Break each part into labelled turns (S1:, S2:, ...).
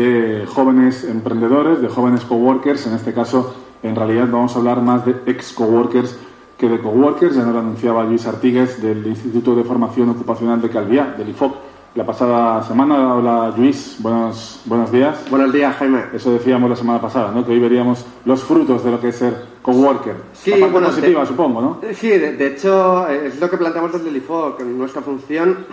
S1: De jóvenes emprendedores, de jóvenes coworkers. En este caso, en realidad vamos a hablar más de ex coworkers que de coworkers. Ya nos lo anunciaba Luis Artigues del Instituto de Formación Ocupacional de Calviá, del IFOC. La pasada semana, hola Luis, buenos, buenos días.
S2: Buenos días, Jaime.
S1: Eso decíamos la semana pasada, ¿no? que hoy veríamos los frutos de lo que es ser coworker.
S2: Sí,
S1: La parte
S2: bueno,
S1: positiva,
S2: de-
S1: supongo, ¿no?
S2: Sí, de, de hecho, es lo que planteamos desde el IFOC. Nuestra función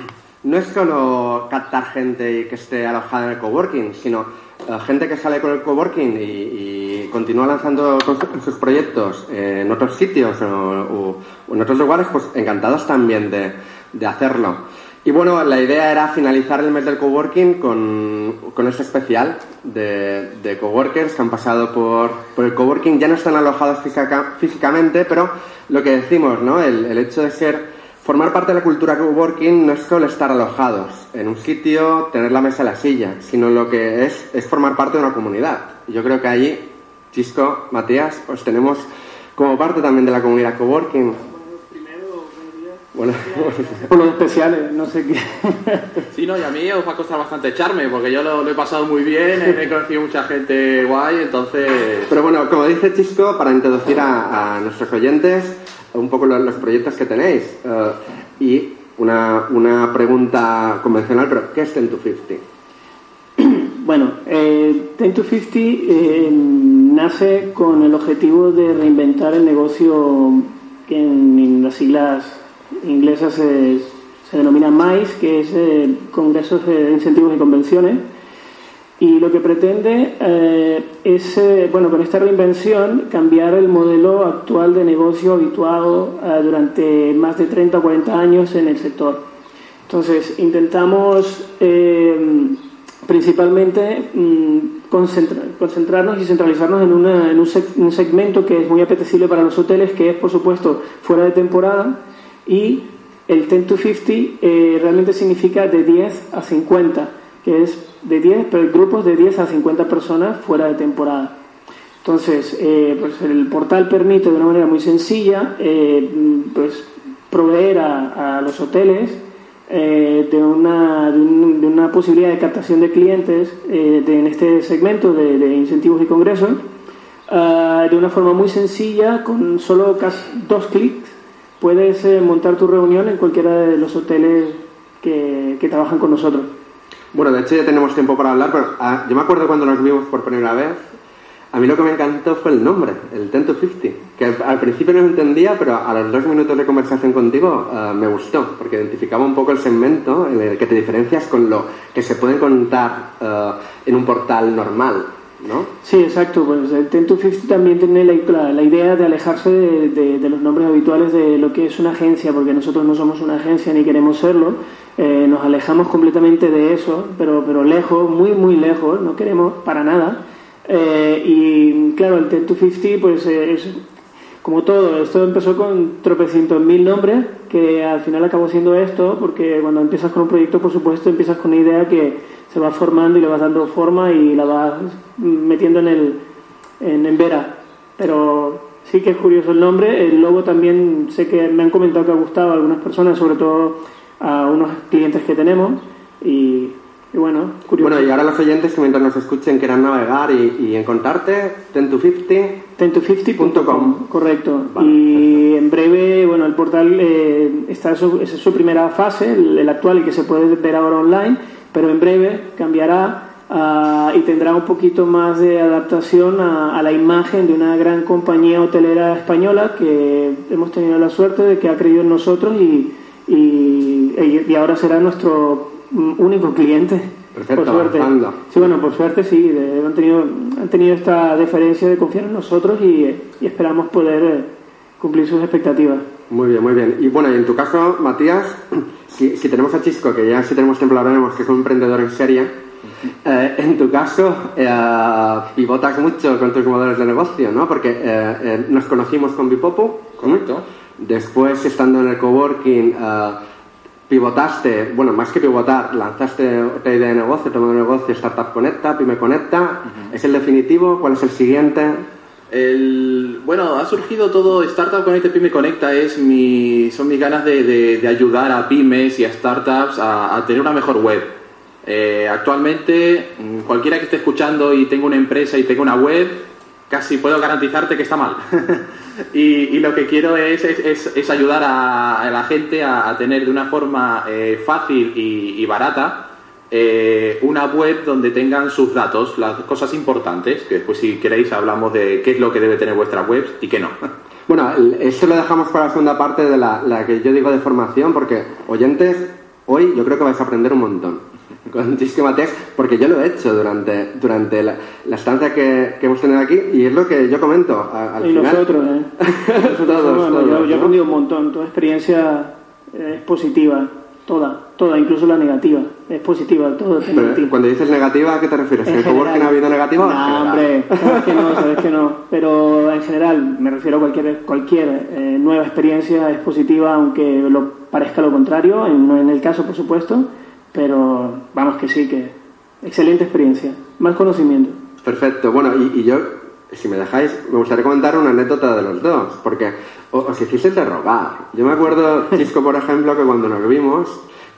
S2: no es solo captar gente que esté alojada en el coworking, sino eh, gente que sale con el coworking y, y continúa lanzando sus proyectos en otros sitios o, en otros lugares, pues encantados también de, de hacerlo. Y bueno, la idea era finalizar el mes del coworking con, con este especial de, de coworkers que han pasado por, por el coworking. Ya no están alojados física- físicamente, pero lo que decimos, ¿no? El hecho de ser, formar parte de la cultura coworking no es solo estar alojados en un sitio, tener la mesa la silla, sino lo que es, es formar parte de una comunidad. Yo creo que allí, Chisco, Matías, os tenemos como parte también de la comunidad coworking. Bueno,
S3: Por los especiales, no sé qué.
S4: Sí, no, y a mí os va a costar bastante echarme, porque yo lo, lo he pasado muy bien, he conocido mucha gente guay, entonces...
S2: Pero bueno, como dice Chisco, para introducir a, a nuestros oyentes un poco lo- los, proyectos que tenéis eh, y una, una pregunta convencional, pero ¿qué es 10 to 50?
S3: Bueno, eh, 10 to 50 eh, nace con el objetivo de reinventar el negocio que en, en las siglas inglesas se, se denomina MICE, que es eh, Congresos de Incentivos y Convenciones. Y lo que pretende eh, es, eh, bueno, con esta reinvención, cambiar el modelo actual de negocio habituado eh, durante más de 30 o 40 años en el sector. Entonces, intentamos eh, principalmente mm, concentra- concentrarnos y centralizarnos en, una- en un, seg- un segmento que es muy apetecible para los hoteles, que es, por supuesto, fuera de temporada, y el 10 to 50 eh, realmente significa de 10 a 50, que es de 10, pero grupos de 10 a 50 personas fuera de temporada. Entonces, eh, pues el portal permite de una manera muy sencilla eh, pues proveer a, los hoteles de, una, de, de una posibilidad de captación de clientes de- en este segmento de, de incentivos y congresos ah, de una forma muy sencilla, con solo casi dos clics puedes eh, montar tu reunión en cualquiera de los hoteles que, que trabajan con nosotros.
S2: Bueno, de hecho ya tenemos tiempo para hablar, pero ah, yo me acuerdo cuando nos vimos por primera vez, a mí lo que me encantó fue el nombre, el 10 to 50, que al, principio no entendía, pero a los dos minutos de conversación contigo ah, me gustó, porque identificaba un poco el segmento en el que te diferencias con lo que se puede contar ah, en un portal normal, ¿no?
S3: Sí, exacto. Pues el 10 to 50 también tiene la, la- idea de alejarse de, de- los nombres habituales de lo que es una agencia, porque nosotros no somos una agencia ni queremos serlo. Eh, nos alejamos completamente de eso, pero, pero lejos, muy, muy lejos, no queremos para nada. Eh, y claro, el 10 to 50 pues eh, es como todo, esto empezó con tropecientos mil nombres, que al final acabó siendo esto, porque cuando empiezas con un proyecto, por supuesto, empiezas con una idea que se va formando y le vas dando forma y la vas metiendo en el en, Vera. Pero sí que es curioso el nombre. El logo también sé que me han comentado que ha gustado a algunas personas, sobre todo a unos clientes que tenemos. Y, y bueno, curioso.
S2: Bueno, y ahora los oyentes que mientras nos escuchen quieran navegar y, y encontrarte, 10 to 50,
S3: 10to50.com, correcto. y en breve, bueno, el portal eh, está su, es su primera fase, el, el actual, el que se puede ver ahora online, pero en breve cambiará ah, y tendrá un poquito más de adaptación a, a la imagen de una gran compañía hotelera española que hemos tenido la suerte de que ha creído en nosotros y, y, y ahora será nuestro mm, único cliente.
S2: Perfecto,
S3: por suerte.
S2: anda.
S3: Sí, bueno, por suerte sí, de- han tenido, han tenido esta deferencia de confiar en nosotros y, y esperamos poder eh, cumplir sus expectativas.
S2: Muy bien, muy bien. Y bueno, y en tu caso, Matías, si, si tenemos a Chisco, que ya si tenemos tiempo lo hablaremos, que es un emprendedor en serie, Eh, en tu caso, eh, pivotas mucho con tus modelos de negocio, ¿no? Porque eh, eh, nos conocimos con Bipopo.
S4: Correcto.
S2: Después, estando en el coworking, eh, pivotaste, bueno, más que pivotar, lanzaste otra idea de negocio, modelo de negocio, Startup Conecta, Pyme Conecta. ¿Es el definitivo? ¿Cuál es el siguiente?
S4: El, bueno, ha surgido todo Startup Connect Pyme Conecta es mi, son mis ganas de, de- de ayudar a pymes y a startups a, a tener una mejor web. Eh, actualmente, mm, cualquiera que esté escuchando y tenga una empresa y tenga una web, casi puedo garantizarte que está mal. y, y lo que quiero es, es- es- ayudar a, la gente a, tener de una forma eh, fácil y, y barata eh, una web donde tengan sus datos, las cosas importantes, que después si queréis hablamos de qué es lo que debe tener vuestra web y qué no.
S2: Bueno, eso lo dejamos para la segunda parte de la, la que yo digo de formación, porque oyentes, hoy yo creo que vais a aprender un montón con Matex, porque yo lo he hecho durante, durante la, la estancia que, que hemos tenido aquí, y es lo que yo comento. a- al
S3: Y
S2: final,
S3: nosotros, ¿eh? Nosotros,
S2: Todos,
S3: yo, he
S2: ¿no?
S3: aprendido un montón. Toda experiencia es positiva. Toda, toda, incluso la negativa. Es positiva, todo es
S2: Pero
S3: negativo.
S2: cuando dices negativa, ¿a qué te refieres? ¿En el
S3: general.
S2: coworking ha habido negativa?
S3: No, hombre, sabes que no, sabes que no. Pero en general, me refiero a cualquier, cualquier eh, nueva experiencia es positiva, aunque lo parezca lo contrario, en- no en el caso, por supuesto. Pero vamos que sí, que excelente experiencia. Más conocimiento.
S2: Perfecto. Bueno, y, y yo, si me dejáis, me gustaría comentar una anécdota de los dos, porque os hicisteis de rogar. Yo me acuerdo, Chisco, por ejemplo, que cuando nos vimos,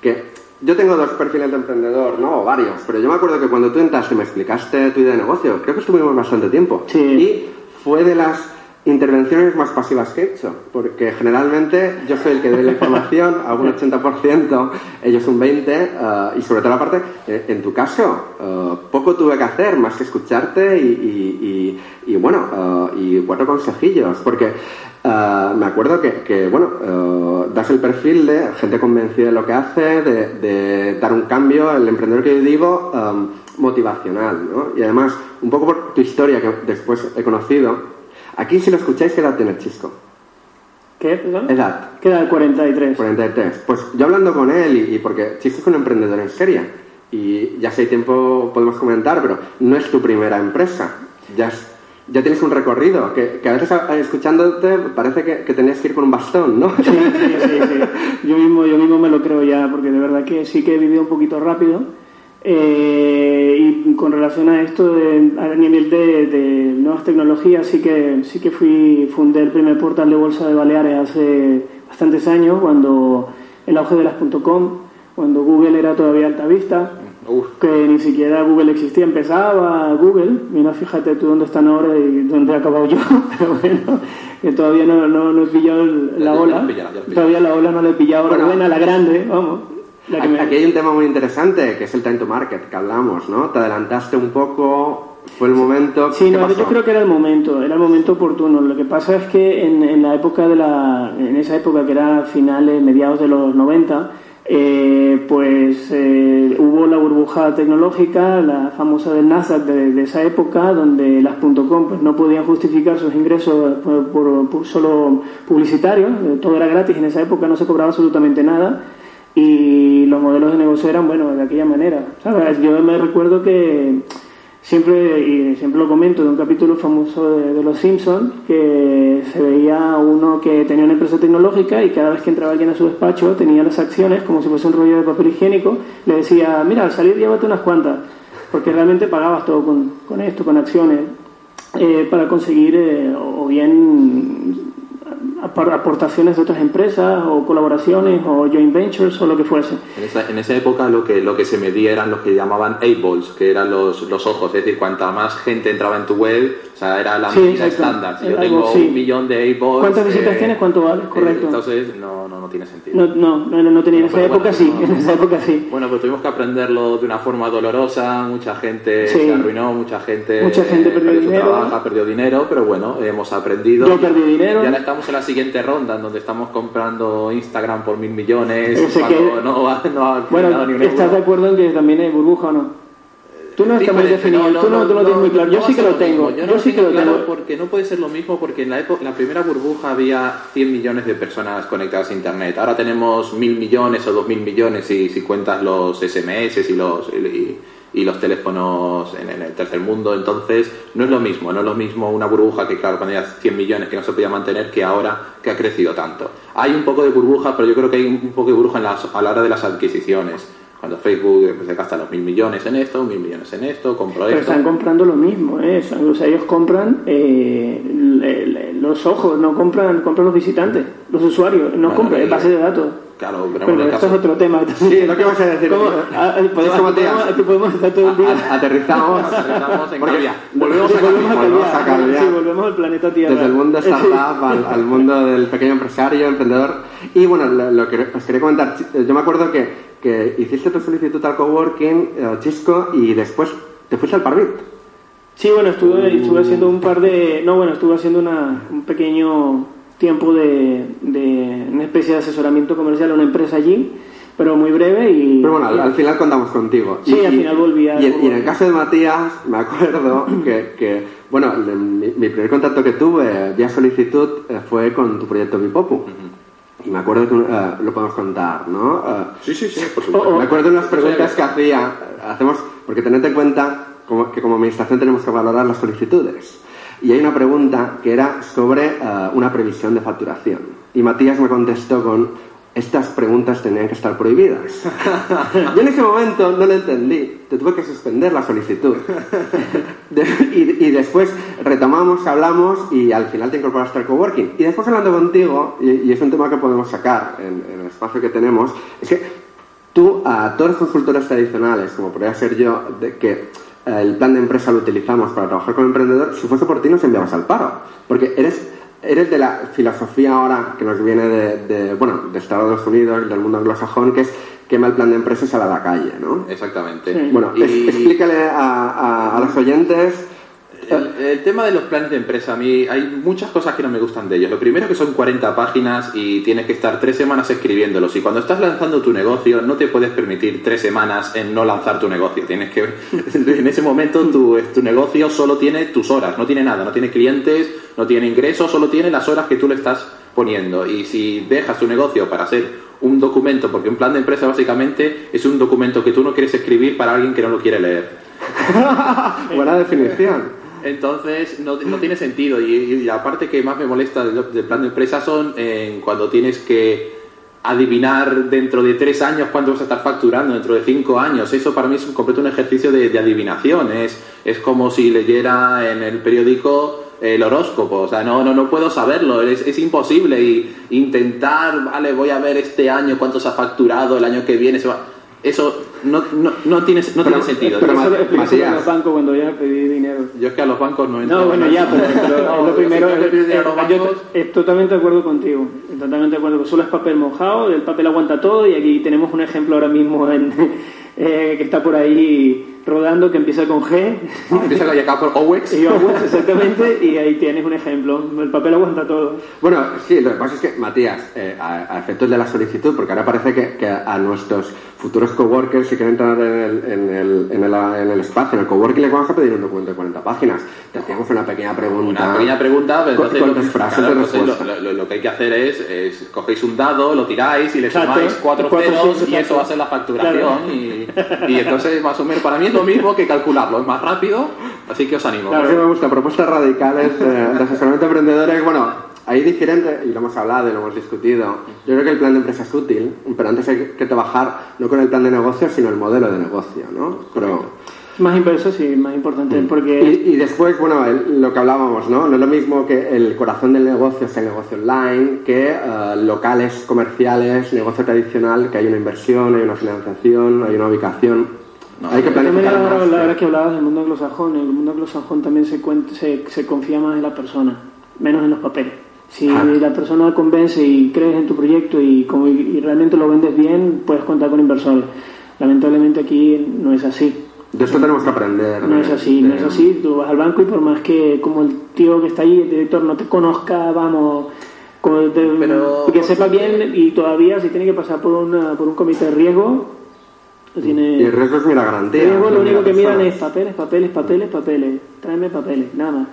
S2: que yo tengo dos perfiles de emprendedor, ¿no? O varios, pero yo me acuerdo que cuando tú entraste y me explicaste tu idea de negocio, creo que estuvimos bastante tiempo.
S3: Sí.
S2: Y fue de las intervenciones más pasivas que he hecho, porque generalmente yo soy el que doy la información, hago un 80%, ellos un 20%, eh, y sobre todo la parte, eh, en tu caso, eh, poco tuve que hacer más que escucharte y, y- y- y, bueno, eh, y cuatro consejillos, porque me acuerdo que, bueno, das el perfil de gente convencida de lo que hace, de, de dar un cambio, el emprendedor que yo digo, eh, motivacional, ¿no? Y además, un poco por tu historia que después he conocido, Aquí, si lo escucháis, ¿qué edad tiene Chisco?
S3: ¿Qué? perdón?
S2: Edad.
S3: Queda el 43.
S2: 43. Pues yo hablando con él, y, y porque Chisco es un emprendedor en serie, y ya si hay tiempo podemos comentar, pero no es tu primera empresa. Ya, es- ya tienes un recorrido, que, que a veces escuchándote parece que, que tenías que ir con un bastón, ¿no?
S3: Sí, sí, sí, sí. Yo mismo, yo mismo me lo creo ya, porque de verdad que sí que he vivido un poquito rápido. Eh, y con relación a esto, de- a nivel de, de nuevas tecnologías, sí que, sí que fui, fundé el primer portal de bolsa de Baleares hace bastantes años, cuando el auge de las .com, cuando Google era todavía alta vista,
S4: Uf.
S3: que ni siquiera Google existía, empezaba Google, mira, fíjate tú dónde están ahora y dónde he acabado yo, pero bueno, que todavía no, no, no he pillado la ola,
S4: pillado, pillado.
S3: todavía la ola no la he pillado,
S2: Bueno.
S3: la buena, la grande, vamos. Me-
S2: Aquí hay un tema muy interesante, que es el time to market, que hablamos, ¿no? Te adelantaste un poco, fue el momento...
S3: Sí,
S2: ¿qué
S3: no, yo creo que era el momento, era el momento oportuno. Lo que pasa es que en, en la época de la, en esa época que era finales, mediados de los 90, eh, pues eh, hubo la burbuja tecnológica, la famosa del Nasdaq de, de esa época, donde las .com pues no podían justificar sus ingresos por, por- por solo publicitarios, todo era gratis en esa época, no se cobraba absolutamente nada y los modelos de negocio eran, bueno, de aquella manera. ¿sabes? Yo me recuerdo que siempre, y siempre lo comento, de un capítulo famoso de, Los Simpsons, que se veía uno que tenía una empresa tecnológica y cada vez que entraba alguien a su despacho tenía las acciones como si fuese un rollo de papel higiénico, le decía, mira, al salir llévate unas cuantas, porque realmente pagabas todo con, con esto, con acciones, eh, para conseguir eh, o bien aportaciones de otras empresas o colaboraciones o joint ventures o lo que fuese.
S4: En esa, en esa época lo que, lo que se medía eran los que llamaban eyeballs, que eran los, los ojos, es decir, cuanta más gente entraba en tu web, o sea, era la
S3: Sí,
S4: medida estándar. Si yo tengo
S3: eyeball, sí.
S4: un millón de eyeballs...
S3: ¿Cuántas visitas tienes? ¿Cuánto vales? Correcto.
S4: entonces no, no, no tiene sentido.
S3: No, no, no, no tenía en esa época
S4: bueno,
S3: sí,
S4: no.
S3: en esa época sí.
S4: Bueno, pues tuvimos que aprenderlo de una forma dolorosa, mucha gente
S3: Sí.
S4: se arruinó, mucha gente,
S3: Mucha gente perdió
S4: su
S3: dinero.
S4: perdido dinero, pero bueno, hemos aprendido.
S3: Yo perdí dinero.
S4: Y ahora estamos en la siguiente ronda, en donde estamos comprando Instagram por mil millones, cuando
S3: que-
S4: no, no ha
S3: Bueno,
S4: ni
S3: ¿estás de acuerdo en que también hay burbuja o no? Tú no estás muy definido, tú no, tú no tienes muy claro. Yo sí que lo tengo, yo, sí que lo
S4: claro
S3: tengo.
S4: porque no puede ser lo mismo porque en la, época, la primera burbuja había 100 millones de personas conectadas a internet. Ahora tenemos mil millones o dos mil millones si, si cuentas los SMS y los y, y los teléfonos en, en el tercer mundo. Entonces, no es lo mismo, no es lo mismo una burbuja que, claro, cuando había 100 millones que no se podía mantener que ahora que ha crecido tanto. Hay un poco de burbuja, pero yo creo que hay un poco de burbuja en las- a la hora de las adquisiciones. Cuando Facebook se gasta los mil millones en esto, mil millones en esto, compro
S3: Pero
S4: esto.
S3: están comprando lo mismo, ¿eh? O sea, ellos compran eh, los ojos, no compran, compran los visitantes, los usuarios, no
S4: Bueno,
S3: compran el base de datos.
S4: Claro, pero,
S3: Pero
S4: el
S3: esto
S4: caso-
S3: es otro tema.
S2: Sí, lo que vas a decir.
S3: ¿Cómo? Ah, eh, podemos, estar todo el día.
S2: A- Aterrizamos.
S4: Aterrizamos en
S2: Porque. Volvemos a
S3: volvemos a
S2: volvemos.
S3: Sí, volvemos al planeta Tierra.
S2: Desde el mundo startup al, al mundo del pequeño empresario, emprendedor. Y bueno, lo, lo que os quería comentar, chi- yo me acuerdo que, que hiciste tu solicitud al coworking, eh, Chisco, y después te fuiste al Parvit.
S3: Sí, bueno, estuve, estuve haciendo un par de... No, bueno, estuve haciendo una, un pequeño tiempo de, de una especie de asesoramiento comercial a una empresa allí, pero muy breve y...
S2: Pero bueno, al, al final contamos contigo.
S3: Sí, al final volví a-
S2: Y, en- y en el caso de Matías, me acuerdo que, que, bueno, mi, mi primer contacto que tuve vía solicitud eh, fue con tu proyecto Bipopu. Y me acuerdo que eh, lo podemos contar, ¿no? Eh,
S4: Sí, sí, sí, por
S3: Oh,
S4: supuesto.
S3: oh.
S2: Me acuerdo de unas preguntas que hacía, hacemos, porque tened en cuenta como- que como administración tenemos que valorar las solicitudes. Y hay una pregunta que era sobre eh, una previsión de facturación. Y Matías me contestó con, estas preguntas tenían que estar prohibidas. Yo en ese momento no lo entendí, te tuve que suspender la solicitud. De- y, y después retomamos, hablamos y al final te incorporaste al coworking. Y después hablando contigo, y, y es un tema que podemos sacar en, en el espacio que tenemos, es que tú a todos los consultores tradicionales, como podría ser yo, de que el plan de empresa lo utilizamos para trabajar con el emprendedor, si fuese por ti nos enviabas al paro. Porque eres, eres de la filosofía ahora que nos viene de, de, bueno, de Estados Unidos, del mundo anglosajón, que es quema el plan de empresa y sale a la calle, ¿no?
S4: Exactamente.
S3: Sí.
S2: Bueno,
S4: Y-
S2: es- explícale a, a- a los oyentes.
S4: El, el tema de los planes de empresa, a mí hay muchas cosas que no me gustan de ellos. Lo primero que son 40 páginas y tienes que estar tres semanas escribiéndolos. Y cuando estás lanzando tu negocio, no te puedes permitir tres semanas en no lanzar tu negocio. Tienes que, en ese momento, tu, tu negocio solo tiene tus horas, no tiene nada, no tiene clientes, no tiene ingresos, solo tiene las horas que tú le estás poniendo. Y si dejas tu negocio para hacer un documento, porque un plan de empresa básicamente es un documento que tú no quieres escribir para alguien que no lo quiere leer.
S2: Buena definición.
S4: Entonces no, no tiene sentido y, y la parte que más me molesta del, plan de empresa son eh, cuando tienes que adivinar dentro de tres años cuánto vas a estar facturando, dentro de cinco años. Eso para mí es un completo un ejercicio de, de adivinación. Es, es como si leyera en el periódico el horóscopo. O sea, no, no, no puedo saberlo. Es, es imposible. Y intentar, vale, voy a ver este año cuánto se ha facturado, el año que viene se va... Eso no, no, no tiene, no tiene sentido.
S2: pero
S4: Yo-
S3: Eso lo explicaste
S2: Matías.
S3: a los bancos cuando vayan a pedir dinero.
S4: yo es que a los bancos no entro.
S3: No, bueno, ya, pero, pero
S4: No,
S3: es lo primero.
S4: si los
S3: eh, yo estoy totalmente de acuerdo contigo. Totalmente de acuerdo. Solo es papel mojado, el papel aguanta todo y aquí tenemos un ejemplo ahora mismo en, eh, que está por ahí rodando que empieza con G.
S4: Empieza con OWEX.
S3: Y vamos, exactamente, y ahí tienes un ejemplo. El papel aguanta todo.
S2: Bueno, sí, lo que pasa es que, Matías, eh, a, a efectos de la solicitud, porque ahora parece que, que a nuestros futuros coworkers, si quieren entrar en el, en, el, en, el, en el espacio, en el coworking, le vamos a pedir un documento de 40 páginas. Te hacíamos una pequeña pregunta.
S4: Una pequeña pregunta, pero entonces,
S2: ¿Cuántas
S4: lo,
S2: frases
S4: claro,
S2: de
S4: entonces
S2: respuesta?
S4: lo, lo- lo que hay que hacer es, es cogéis un dado, lo tiráis y le sumáis cuatro
S3: Cuatro
S4: ceros y eso va a ser la facturación.
S3: Claro.
S4: Y, y entonces, más o menos, para mí es lo mismo que calcularlo, es más rápido, así que os animo.
S2: Claro, sí me gusta. Propuestas radicales de, de asesoramiento a emprendedores. Bueno, ahí diferente, y lo hemos hablado y lo hemos discutido. Yo creo que el plan de empresa es útil, pero antes hay que trabajar no con el plan de negocio, sino el modelo de negocio, ¿no? Pero,
S3: Más inverso, sí, más importante, porque...
S2: y, y después, bueno, el- lo que hablábamos, ¿no? No es lo mismo que el corazón del negocio sea el negocio online que eh, locales comerciales, negocio tradicional, que hay una inversión, hay una financiación, hay una ubicación.
S4: No,
S2: hay que
S3: También
S2: planificar
S3: la,
S2: más.
S3: la que hablabas del mundo anglosajón, en el mundo anglosajón también se, cuen- se, se confía más en la persona, menos en los papeles. Si
S2: Ah.
S3: la persona convence y crees en tu proyecto y, como, y realmente lo vendes bien, puedes contar con inversores. Lamentablemente aquí no es así.
S2: De esto tenemos que aprender.
S3: No es así,
S2: de-
S3: no es así. Tú vas al banco y por más que como el tío que está ahí, el director, no te conozca, vamos, como te-
S4: Pero-
S3: que sepa bien y todavía si tiene que pasar por, una, por un comité de riesgo, tiene...
S2: Y el riesgo es mira garantía.
S3: Riesgo, lo único
S2: mira
S3: que miran es papeles, papeles, papeles, papeles. Tráeme papeles, nada más.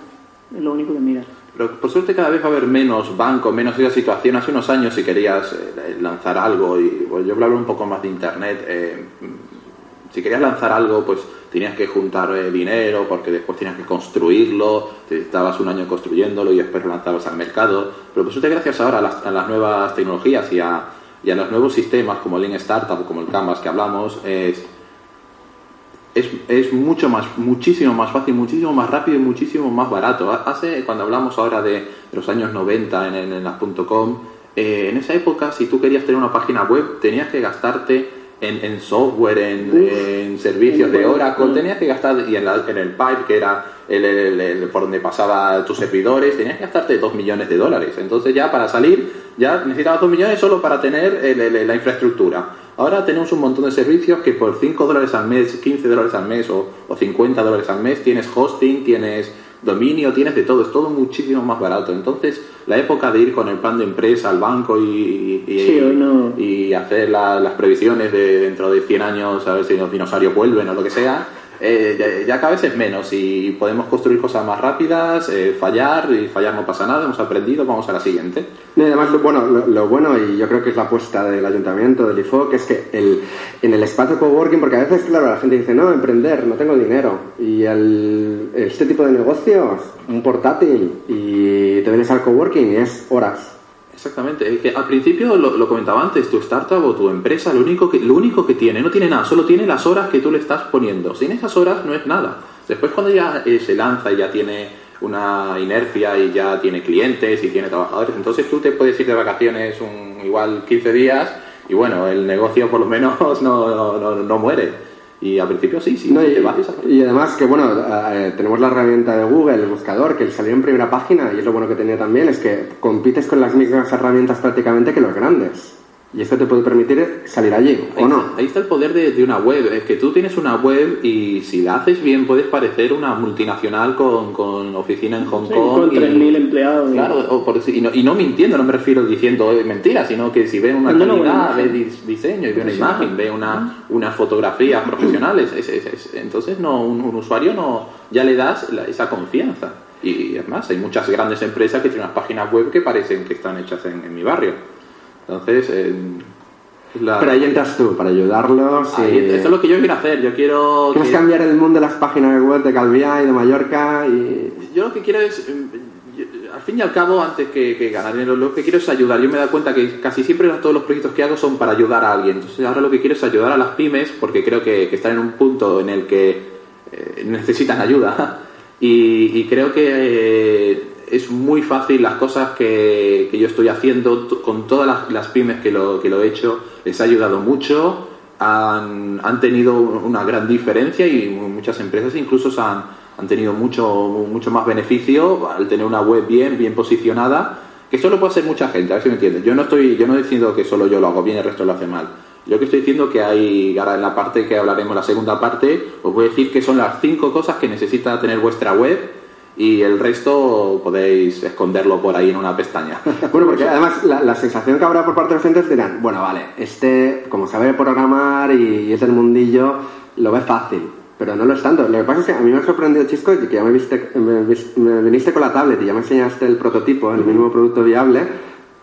S3: Es lo único que miran.
S4: Pero por suerte cada vez va a haber menos bancos, menos esa situación. Hace unos años si querías eh, lanzar algo y pues, yo hablar un poco más de internet. eh, si querías lanzar algo, pues tenías que juntar eh, dinero porque después tenías que construirlo, te estabas un año construyéndolo y después lo lanzabas al mercado. Pero pues usted gracias ahora a las, a las nuevas tecnologías y a, y a, los nuevos sistemas como el Lean Startup como el Canvas que hablamos, es, es, es, mucho más, muchísimo más fácil, muchísimo más rápido y muchísimo más barato. Hace, cuando hablamos ahora de, de los años 90 en, en, en las .com, eh, en esa época si tú querías tener una página web tenías que gastarte en, en software, en, Uf, en servicios de Oracle, tenías que gastar, y en, la, en el pipe, que era el, el, el, por donde pasaba tus servidores, tenías que gastarte 2 millones de dólares. Entonces ya para salir, ya necesitabas 2 millones solo para tener la infraestructura. Ahora tenemos un montón de servicios que por 5 dólares al mes, 15 dólares al mes o, o 50 dólares al mes tienes hosting, tienes dominio, tienes de todo, es todo muchísimo más barato. Entonces, la época de ir con el plan de empresa al banco y, y,
S3: sí, no.
S4: y hacer la, las previsiones de dentro de 100 años, a ver si los dinosaurios vuelven o lo que sea, eh, ya, ya, cada vez es menos y podemos construir cosas más rápidas, eh, fallar y fallar no pasa nada, hemos aprendido, vamos a la siguiente.
S2: Y además, lo bueno, lo, lo, bueno, y yo creo que es la apuesta del ayuntamiento, del IFOC, es que el, en el espacio coworking, porque a veces, claro, la gente dice, no, emprender, no tengo dinero, y el, este tipo de negocios, un portátil, y te vienes al coworking y es horas.
S4: Exactamente, es que al principio lo, lo, comentaba antes, tu startup o tu empresa lo único, que, lo único que tiene, no tiene nada, solo tiene las horas que tú le estás poniendo. Sin esas horas no es nada. Después cuando ya eh, se lanza y ya tiene una inercia y ya tiene clientes y tiene trabajadores, entonces tú te puedes ir de vacaciones un, igual 15 días y bueno, el negocio por lo menos no, no, no muere. Y al principio sí, sí.
S2: No, y, y, además que, bueno, eh, tenemos la herramienta de Google, el buscador, que salió en primera página, y es lo bueno que tenía también, es que compites con las mismas herramientas prácticamente que los grandes. Y esto te puede permitir salir allí,
S4: ahí
S2: ¿o no?
S4: Está, ahí está el poder de, de, una web. Es que tú tienes una web y si la haces bien puedes parecer una multinacional con, con oficina en Hong
S3: sí,
S4: Kong.
S3: Con 3.000 empleados.
S4: Claro, o por, y, no, y, no, mintiendo, no me refiero diciendo mentiras, sino que si ven una no, calidad, no, ve diseño y ve una imagen, ve una, unas fotografías profesionales, es, es, es, entonces no un, un, usuario no ya le das la, esa confianza. Y es más, hay muchas grandes empresas que tienen unas páginas web que parecen que están hechas en, en mi barrio. Entonces, eh,
S2: la... Pero ahí entras tú, para ayudarlos.
S4: Ahí, y... Eso es lo que yo quiero hacer. Yo quiero.
S2: ¿Quieres que... cambiar el mundo de las páginas web de Calviá y de Mallorca? Y...
S4: Yo lo que quiero es. Al fin y al cabo, antes que, que, ganar dinero, lo que quiero es ayudar. Yo me he dado cuenta que casi siempre todos los proyectos que hago son para ayudar a alguien. Entonces, ahora lo que quiero es ayudar a las pymes, porque creo que, que están en un punto en el que eh, necesitan ayuda. Y, y creo que. Eh, es muy fácil las cosas que, yo estoy haciendo con todas las, las, pymes que lo, que he hecho, les ha ayudado mucho, han, tenido una gran diferencia y muchas empresas incluso han, tenido mucho, mucho más beneficio al tener una web bien, bien posicionada, que eso lo puede hacer mucha gente, a ver si me entiendes. Yo no estoy, yo no diciendo que solo yo lo hago bien y el resto lo hace mal. Yo que estoy diciendo que hay, ahora en la parte que hablaremos, la segunda parte, os voy a decir que son las cinco cosas que necesita tener vuestra web y el resto podéis esconderlo por ahí en una pestaña.
S2: Bueno, porque además la, la, sensación que habrá por parte de los clientes dirán, bueno, vale, este, como sabe programar y, es del mundillo, lo ve fácil, pero no lo es tanto. Lo que pasa es que a mí me ha sorprendido, Chisco, que ya me, viste, me, me viniste con la tablet y ya me enseñaste el prototipo, el mínimo producto viable,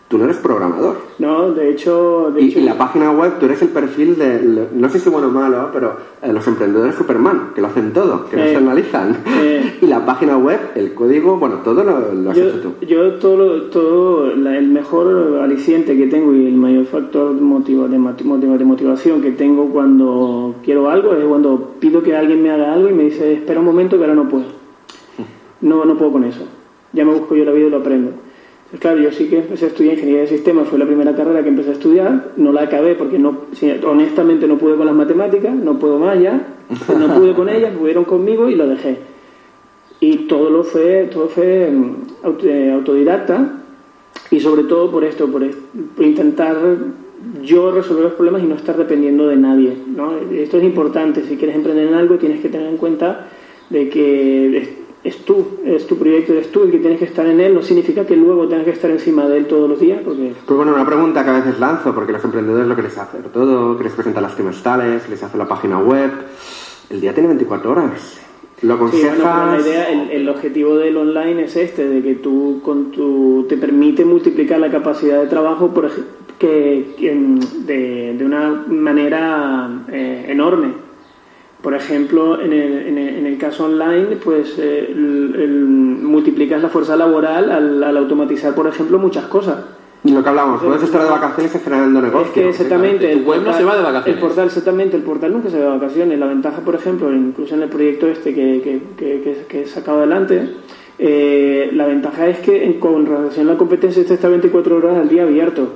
S2: tú no eres programador.
S3: No, de hecho... De
S2: y,
S3: hecho...
S2: la página web, tú eres el perfil de, no sé si bueno o malo, pero eh, los emprendedores Superman, que lo hacen todo, que eh, no se analizan. Eh, y la página web, el código, bueno, todo lo, lo has
S3: yo,
S2: hecho tú.
S3: Yo todo, todo la, el mejor aliciente que tengo y el mayor factor motiva, de, motiva, de motivación que tengo cuando quiero algo es cuando pido que alguien me haga algo y me dice, espera un momento que ahora no puedo. No, no puedo con eso. Ya me busco yo la vida y lo aprendo. Claro, yo sí que empecé a estudiar ingeniería de sistemas, fue la primera carrera que empecé a estudiar, no la acabé porque no, honestamente no pude con las matemáticas, no puedo más ya, no pude con ellas, pudieron conmigo y lo dejé. Y todo lo fue, todo fue mm, autodidacta y sobre todo por esto, por, por intentar yo resolver los problemas y no estar dependiendo de nadie. ¿no? Esto es importante, si quieres emprender en algo tienes que tener en cuenta de que es tú, es tu proyecto, eres tú el que tienes que estar en él, no significa que luego tengas que estar encima de él todos los días. Porque...
S2: Pues bueno, una pregunta que a veces lanzo, porque los emprendedores lo que les hace todo, que les presenta las trimestrales, que les hace la página web, el día tiene 24 horas. Lo aconsejas...
S3: Sí, bueno, la idea, el, el, objetivo del online es este, de que tú con tu, te permite multiplicar la capacidad de trabajo por, que, que de, de, una manera eh, enorme Por ejemplo, en el, en el, en el caso online, pues eh, el- el- multiplicas la fuerza laboral al, al automatizar, por ejemplo, muchas cosas.
S2: Y lo que hablamos, puedes estar de vacaciones generando negocio.
S3: Es que exactamente.
S4: Tu web no se va de vacaciones.
S3: El portal, exactamente, el portal nunca se va de vacaciones. La ventaja, por ejemplo, incluso en el proyecto este que, que, que, que- que he sacado adelante, eh, la ventaja es que en, con relación a la competencia, este está 24 horas al día abierto.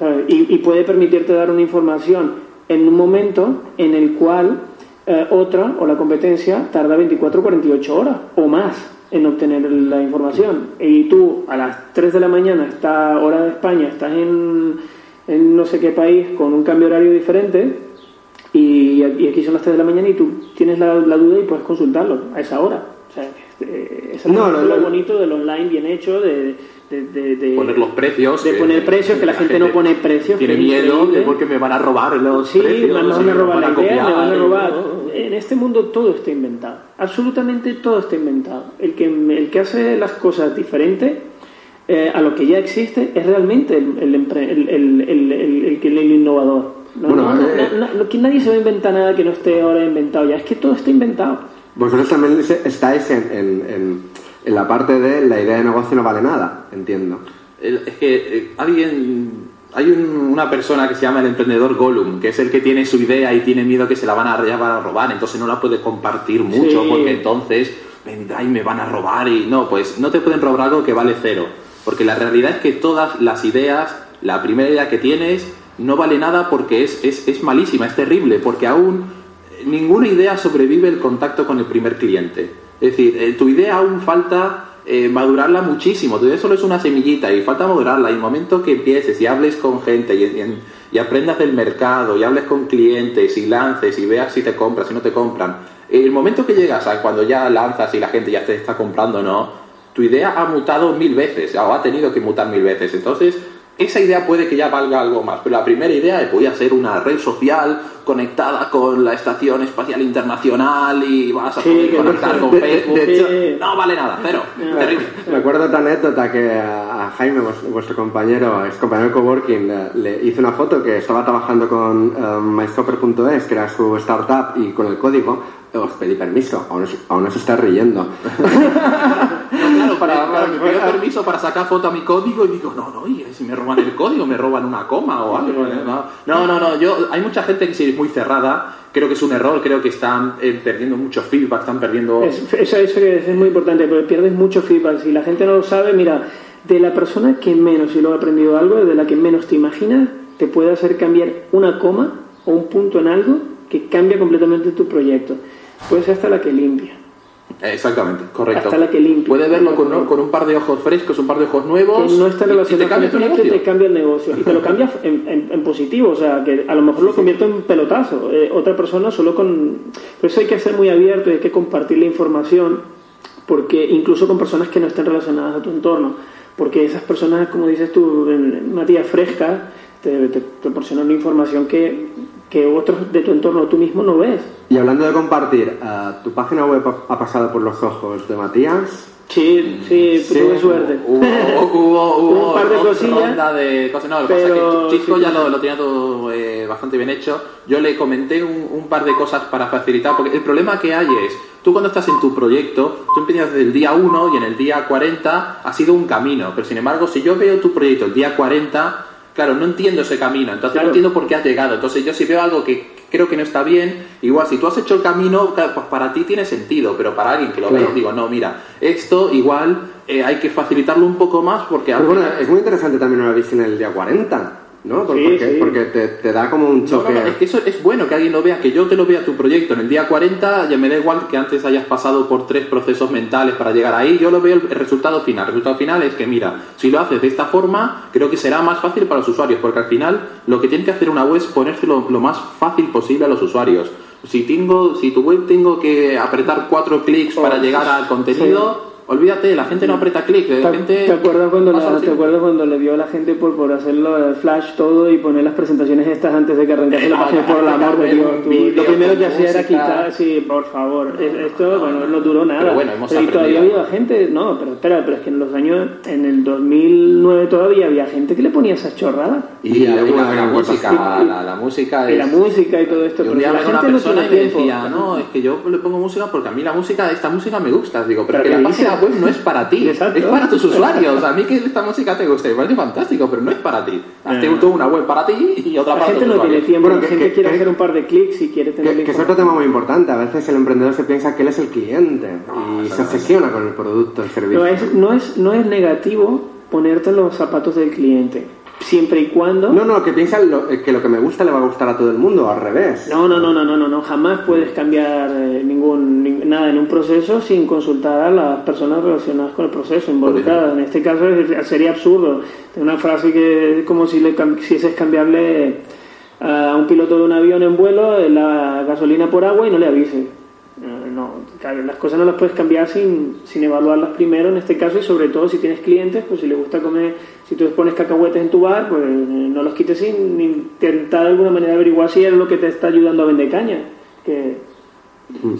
S3: ¿sabes? Y, y puede permitirte dar una información en un momento en el cual eh, otra o la competencia tarda 24 o 48 horas o más en obtener la información. Y tú a las 3 de la mañana, esta hora de España, estás en, en no sé qué país con un cambio horario diferente y, y aquí son las 3 de la mañana y tú tienes la, la duda y puedes consultarlo a esa hora. O sea, eh, eso
S2: No,
S3: es
S2: lo-
S3: lo,
S2: lo-
S3: bonito del online bien hecho, de, de, de- de-
S4: Poner los precios.
S3: de
S4: que-
S3: poner precios, que la gente no pone precios,
S4: Tiene miedo de porque me van a robar los
S3: Sí,
S4: precios.
S3: van a robar la idea, me van a robar. En este mundo todo está inventado. Absolutamente todo está inventado. El que, el que hace las cosas diferentes eh, a lo que ya existe es realmente el, el, el, el, innovador. No,
S2: Bueno,
S3: no, no,
S2: eh,
S3: no, no, que nadie se va a inventar nada que no esté ahora inventado ya. Es que todo está inventado.
S2: Vosotros también estáis en, en, en, en la parte de la idea de negocio no vale nada, entiendo.
S4: El- Es que eh, alguien. Hay un- una persona que se llama el emprendedor Gollum, que es el que tiene su idea y tiene miedo que se la van a, ya van a robar, entonces no la puede compartir mucho
S3: Sí.
S4: porque entonces vendrá y me van a robar y no, pues no te pueden robar algo que vale cero, porque la realidad es que todas las ideas, la primera idea que tienes no vale nada porque es, es, es malísima, es terrible, porque aún ninguna idea sobrevive el contacto con el primer cliente. Es decir, eh, tu idea aún falta eh, madurarla muchísimo. Tu idea solo es una semillita y falta madurarla. Y el momento que empieces y hables con gente y, aprendas del mercado y hables con clientes y lances y veas si te compran, si no te compran, el momento que llegas a cuando ya lanzas y la gente ya te está comprando no, tu idea ha mutado mil veces o ha tenido que mutar mil veces. Entonces, esa idea puede que ya valga algo más, pero la primera idea es voy a hacer una red social conectada con la Estación Espacial Internacional y vas a
S3: Sí,
S4: poder conectar
S3: no-
S4: con
S2: de-
S4: Facebook.
S2: de
S3: hecho-
S4: no vale nada, cero. Terrible.
S2: Recuerdo otra anécdota que a Jaime, vues- vuestro compañero, ex compañero de coworking, le, hice una foto que estaba trabajando con eh, myshopper.es, que era su startup, y con el código os pedí permiso, aún, os- aún os está riendo.
S4: Claro,
S2: Para-
S4: claro, me
S2: para-
S4: permiso para sacar foto a mi código y digo, no, no, y si me roban el código, me roban una coma o algo. ¿eh? No, no, no, yo, hay mucha gente que sí es muy cerrada, creo que es un error, creo que están eh, perdiendo mucho feedback, están perdiendo...
S3: Es- eso, eso es, es muy importante, porque pierdes mucho feedback. Si la gente no lo sabe, mira, de la persona que menos, si lo ha aprendido algo, de la que menos te imaginas, te puede hacer cambiar una coma o un punto en algo que cambia completamente tu proyecto. Puede ser hasta la que limpia.
S4: Eh, Exactamente, correcto.
S3: Hasta la que limpia.
S4: Puede verlo con, con un par de ojos frescos, un par de ojos nuevos.
S3: que no está relacionado
S4: te
S3: con el
S4: negocio.
S3: te cambia el negocio y te lo cambia en, en- en positivo o sea que a lo mejor lo convierte en pelotazo eh, otra persona solo con por eso hay que ser muy abierto y hay que compartir la información porque incluso con personas que no estén relacionadas a tu entorno porque esas personas como dices tú Matías frescas te, te proporcionan una información que, que otros de tu entorno tú mismo no ves
S2: Y hablando de compartir, eh, ¿tu página web ha, pasado por los ojos de Matías?
S3: sí sí,
S2: Sí,
S3: tuve suerte
S4: Hubo, hubo, hubo
S3: Un par de cosillas,
S4: ronda de cosas. No, lo
S3: pero
S4: pasa es que Chisco
S3: sí,
S4: ya
S3: sí.
S4: lo, lo tenía todo eh, bastante bien hecho. Yo le comenté un, un par de cosas para facilitar, porque el problema que hay es, tú cuando estás en tu proyecto, tú empiezas desde el día 1 y en el día 40 ha sido un camino, pero sin embargo, si yo veo tu proyecto el día 40, claro, no entiendo ese camino, entonces
S3: Claro.
S4: no entiendo por qué has llegado. Entonces yo si veo algo que creo que no está bien, igual si tú has hecho el camino, pues para ti tiene sentido, pero para alguien que lo ve,
S2: Claro.
S4: digo, no, mira, esto igual eh, hay que facilitarlo un poco más porque
S2: bueno, es muy interesante también una visión en el día 40, ¿no?
S3: Sí,
S2: porque
S3: sí.
S2: porque te, te da como un choque.
S4: no, no, es que eso es bueno que alguien lo vea, que yo te lo vea tu proyecto en el día 40, ya me da igual que antes hayas pasado por tres procesos mentales para llegar ahí, yo lo veo el, resultado final. El resultado final es que, mira, si lo haces de esta forma, creo que será más fácil para los usuarios, porque al final lo que tiene que hacer una web es ponérselo lo más fácil posible a los usuarios. Si, tengo, si tu web tengo que apretar cuatro clics para
S3: Oh,
S4: llegar al contenido, olvídate, la gente no aprieta clic, la
S3: ¿Te,
S4: gente...
S3: te acuerdas cuando
S4: pasa
S3: la-
S4: así.
S3: te acuerdas cuando le dio a la gente por, por hacerlo de flash todo y poner las presentaciones estas antes de que arrancase la página por el amor de Dios? Lo primero que hacía era quitar, sí, por favor. Es- Esto, bueno, no duró nada.
S4: Pero bueno, hemos
S3: y todavía había gente, no, pero espera, pero es que en los años, en el 2009 todavía había gente que le ponía esas chorradas.
S4: Y, la, y la- música, la, la música
S3: Y la música y todo esto.
S4: Yo
S3: pero la
S4: una
S3: gente no
S4: persona y
S3: tiene
S4: me
S3: tiempo.
S4: decía, no, es que yo le pongo música porque a mí la música, esta música me gusta. Digo, pero,
S3: Pero
S4: que la
S3: ¿qué
S4: página? Web no es para ti,
S3: Exacto.
S4: es para tus usuarios. A mí que esta música te guste, me parece fantástico, pero no es para ti. Hazte
S3: Eh.
S4: una web para ti y otra
S3: La
S4: para
S3: gente
S4: tus
S3: no tiene tiempo,
S2: Bueno,
S3: la
S2: que-
S3: gente
S2: que-
S3: quiere
S2: que-
S3: hacer un par de clics y quiere tener
S2: Que, que es otro tema muy importante. A veces el emprendedor se piensa que él es el cliente y se obsesiona con el producto, el servicio.
S3: No es, no, es, no es negativo ponerte en los zapatos del cliente, siempre y cuando...
S2: No, no, que piensa lo- que lo que me gusta le va a gustar a todo el mundo, al revés.
S3: No, no, no, no, no, no, no, jamás puedes cambiar eh, ningún nin- nada en un proceso sin consultar a las personas relacionadas con el proceso, involucradas. En este caso es- sería absurdo. Una frase que es como si le cam- quisieses cambiarle a un piloto de un avión en vuelo eh, la gasolina por agua y no le avise. No, claro, las cosas no las puedes cambiar sin, sin evaluarlas primero en este caso y sobre todo si tienes clientes, pues si le gusta comer, si tú pones cacahuetes en tu bar, pues eh, no los quites sin intentar de alguna manera averiguar si es lo que te está ayudando a vender caña. Que,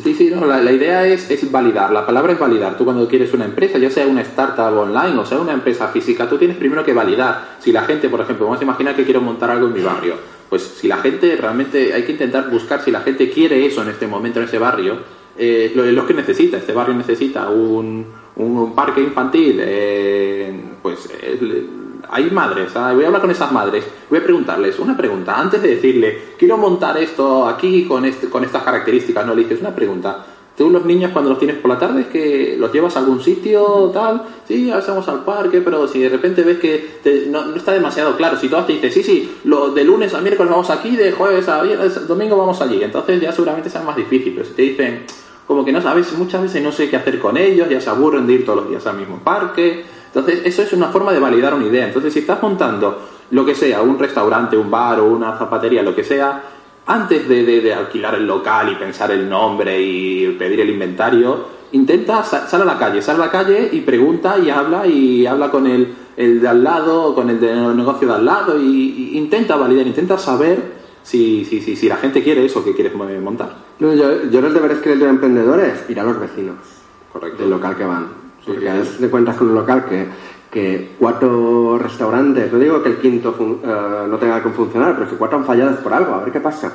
S4: Sí, sí, no, la, la idea es, es validar, la palabra es validar. Tú cuando quieres una empresa, ya sea una startup online o sea una empresa física, tú tienes primero que validar. Si la gente, por ejemplo, vamos a imaginar que quiero montar algo en mi barrio, pues si la gente realmente, hay que intentar buscar si la gente quiere eso en este momento, en ese barrio, eh, lo, lo que necesita. Este barrio necesita un, un parque infantil, eh, pues el- hay madres, ¿ah? voy a hablar con esas madres, voy a preguntarles una pregunta, antes de decirle, quiero montar esto aquí con, este, con estas características, no le dices una pregunta. Tú los niños cuando los tienes por la tarde es que los llevas a algún sitio, tal, sí, ahora vamos al parque, pero si de repente ves que te- no, está demasiado claro, si todas te dices, sí, sí, lo, de lunes a miércoles vamos aquí, de jueves a viernes, domingo vamos allí, entonces ya seguramente sea más difícil, pero si te dicen, como que no sabes, muchas veces no sé qué hacer con ellos, ya se aburren de ir todos los días al mismo parque. Entonces, eso es una forma de validar una idea. Entonces, si estás montando lo que sea, un restaurante, un bar o una zapatería, lo que sea, antes de, de- alquilar el local y pensar el nombre y pedir el inventario, intenta, sa- sal a la calle, sal a la calle y pregunta y habla y habla con el, el de al lado, con el del negocio de al lado y, y intenta validar, intenta saber si, si, si, si la gente quiere eso que quieres mo- montar.
S2: No, yo, yo los deberes que les doy a emprendedores ir a los vecinos
S4: Correcto.
S2: del local que van.
S4: Sí,
S2: Porque a
S4: sí.
S2: veces te cuentas con un local que, que cuatro restaurantes, no digo que el quinto eh, no tenga que funcionar, pero si cuatro han fallado es por algo, a ver qué pasa.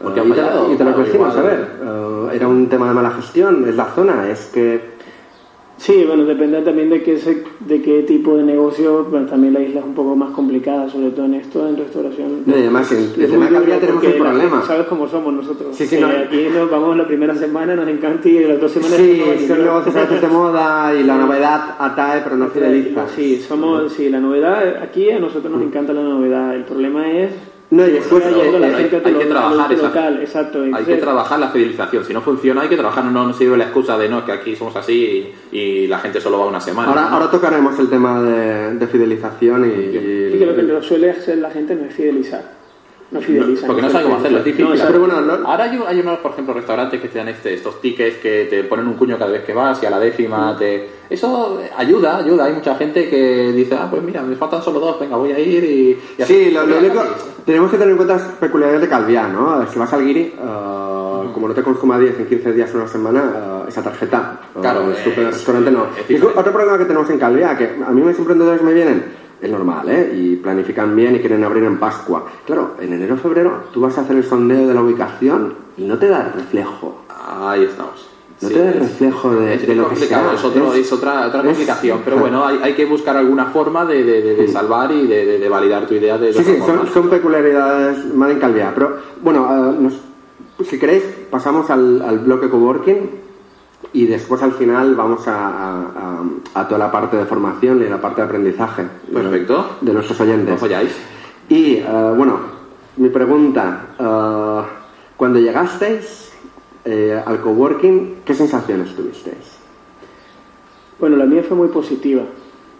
S4: ¿Por qué
S2: Eh,
S4: han
S2: y te-? Y te los
S4: Claro,
S2: vecinos, a ver. eh, era un tema de mala gestión, es la zona, es que
S3: Sí, bueno, depende también de qué, se- de qué tipo de negocio, bueno, también la isla es un poco más complicada, sobre todo en esto, en restauración.
S2: No, y además, en el
S3: Es
S2: tema de tenemos un problema.
S3: Sabes cómo somos nosotros.
S2: Sí, sí, no.
S3: Aquí nos vamos la primera semana, nos encanta y las dos semanas...
S2: sí, negocios a veces de moda y la novedad atrae pero no fideliza.
S3: Sí, somos, sí, la novedad, aquí a nosotros nos encanta la novedad. El problema es
S2: No, y después, eh,
S3: la
S4: hay-
S3: gente
S4: que trabajar esa-
S3: local, exacto.
S4: Hay que trabajar la fidelización. Si no funciona, hay que trabajar. No, no sirve la excusa de no, es que aquí somos así y, y la gente solo va una semana.
S2: ahora,
S4: ¿no?
S2: ahora tocaremos el tema de, de fidelización y,
S3: y que lo que lo suele hacer la gente no es fidelizar. No fideliza.
S4: Porque no sabe cómo hacerlo, es difícil.
S3: No.
S2: Pero bueno, lo-
S4: Ahora hay, hay unos, por ejemplo, restaurantes que te dan este, estos tickets que te ponen un cuño cada vez que vas y a la décima te... Eso ayuda, ayuda. Hay mucha gente que dice, ah, pues mira, me faltan solo dos, venga, voy a ir y... y así.
S2: Sí, lo, lo único, tenemos que tener en cuenta las peculiaridades de Calviá, ¿no? Si vas al Guiri, eh, como no te consuma 10 en 15 días o una semana, eh, esa tarjeta, eh,
S4: Claro,
S2: el restaurante no.
S4: es
S2: otro problema que tenemos en Calviá, que a mí mis emprendedores me vienen, es normal, ¿eh? Y planifican bien y quieren abrir en Pascua. Claro, en enero o febrero tú vas a hacer el sondeo de la ubicación y no te da reflejo.
S4: Ahí estamos.
S2: No
S4: Sí,
S2: te da
S4: es-
S2: reflejo de,
S4: es
S2: de lo que
S4: complicado,
S2: sea.
S4: es, otro-
S2: Es-
S4: otra, otra complicación, pero bueno, hay, hay que buscar alguna forma de, de- de- salvar y de, validar tu idea de,
S2: Sí, sí, son, son peculiaridades mal en Calviá. Pero bueno, eh, nos- si queréis, pasamos al, al bloque coworking y después al final vamos a, a- a- a toda la parte de formación y la parte de aprendizaje de-
S4: Perfecto.
S2: de nuestros
S4: No
S2: oyentes.
S4: falláis.
S2: Y eh, bueno, mi pregunta, eh, cuando llegasteis eh, al coworking, ¿qué sensaciones tuvisteis?
S3: Bueno, la mía fue muy positiva.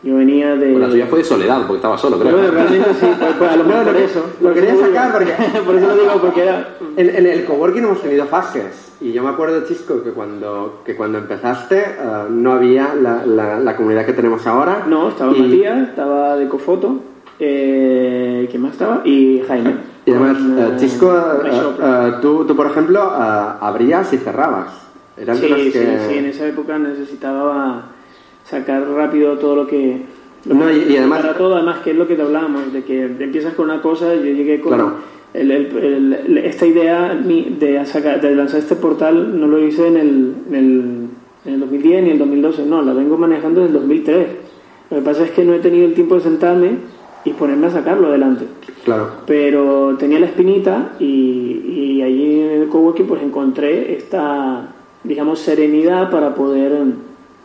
S3: Yo venía de...
S4: Bueno, la tuya fue de soledad, porque estaba solo, creo.
S3: Bueno, realmente sí, pues, pues a lo mejor por eso.
S2: Lo quería sacar porque...
S3: por eso lo digo, porque era...
S2: En, en el coworking hemos tenido fases y yo me acuerdo, Chisco, que cuando, que cuando empezaste eh, no había la, la, la comunidad que tenemos ahora.
S3: No, estaba
S2: y,
S3: Matías, estaba de Cofoto, eh, ¿quién más estaba? Y Jaime.
S2: Y además,
S3: Con,
S2: eh, Chisco, eh, tú, tú, por ejemplo, abrías y cerrabas. Eran
S3: Sí,
S2: los
S3: sí,
S2: que...
S3: sí, en esa época necesitaba sacar rápido todo lo que... lo
S2: No,
S3: que-
S2: y- y además-
S3: Para todo, además, que es lo que te hablábamos, de que empiezas con una cosa, yo llegué con...
S2: Claro.
S3: el- el- el- esta idea de, sacar- de lanzar este portal no lo hice en el, en, el, en el 2010 ni en el 2012, no, la vengo manejando desde el 2003. Lo que pasa es que no he tenido el tiempo de sentarme y ponerme a sacarlo adelante
S2: Claro.
S3: pero tenía la espinita y, y allí en el coworking pues encontré esta digamos serenidad para poder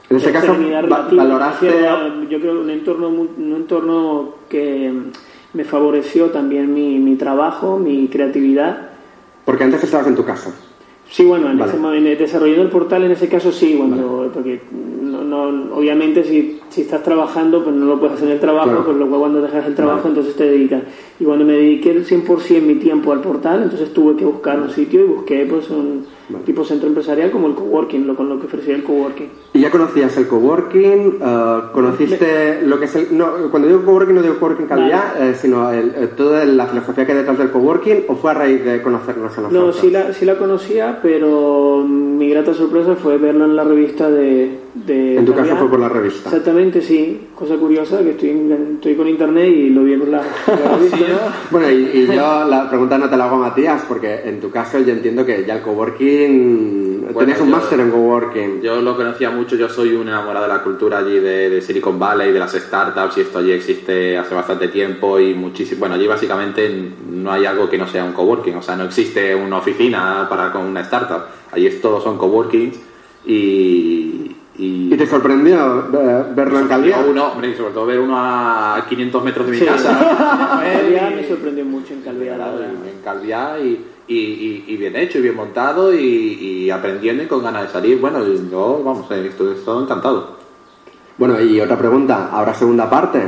S2: En ese caso, va- valoraste-
S3: yo creo un entorno un entorno que me favoreció también mi, mi trabajo mi creatividad
S2: Porque antes estabas en tu casa.
S3: Sí, bueno, en
S2: Vale.
S3: ese momento, desarrollando el portal en ese caso sí, cuando, porque no, no- obviamente si, si estás trabajando pues no lo puedes hacer en el trabajo,
S2: Claro.
S3: pues luego cuando dejas el trabajo
S2: Vale.
S3: entonces te dedicas. Y cuando me dediqué el 100% mi tiempo al portal, entonces tuve que buscar un sitio y busqué pues un
S2: Vale.
S3: tipo centro empresarial como el coworking, lo con lo que ofrecía el coworking.
S2: ¿Y ya conocías el coworking? eh, ¿Conociste lo que es el...? No, cuando digo coworking no digo coworking calidad, eh, sino el- eh, toda la filosofía que hay detrás del coworking, ¿o fue a raíz de conocernos a nosotros?
S3: No, sí la, sí la conocía, pero mi grata sorpresa fue verlo en la revista de... de
S2: En tu caso fue por la revista.
S3: Exactamente, sí. Cosa curiosa que estoy, en- estoy con internet y lo vi por la, por la revista.
S2: Bueno, y, y yo la pregunta no te la hago a Matías, porque en tu caso yo entiendo que ya el coworking...
S4: Bueno,
S2: tenías un máster en coworking.
S4: Yo lo conocía mucho, yo soy un enamorado de la cultura allí de, de Silicon Valley, de las startups, y esto allí existe hace bastante tiempo y muchísimo. Bueno, allí básicamente no hay algo que no sea un coworking, o sea, no existe una oficina para con una startup. Allí es- todos son coworkings y. y
S2: ¿Y te sorprendió verlo en Calviá?
S4: uno, hombre, y sobre todo ver uno a 500 metros de mi
S3: Sí.
S4: casa.
S3: Calviá me sorprendió mucho en Calviá, la verdad.
S4: en Calviá y, y, y- y bien hecho y bien montado y, y aprendiendo y con ganas de salir. Bueno, yo, vamos, eh, estoy, estoy encantado.
S2: Bueno, y otra pregunta, ¿habrá segunda parte?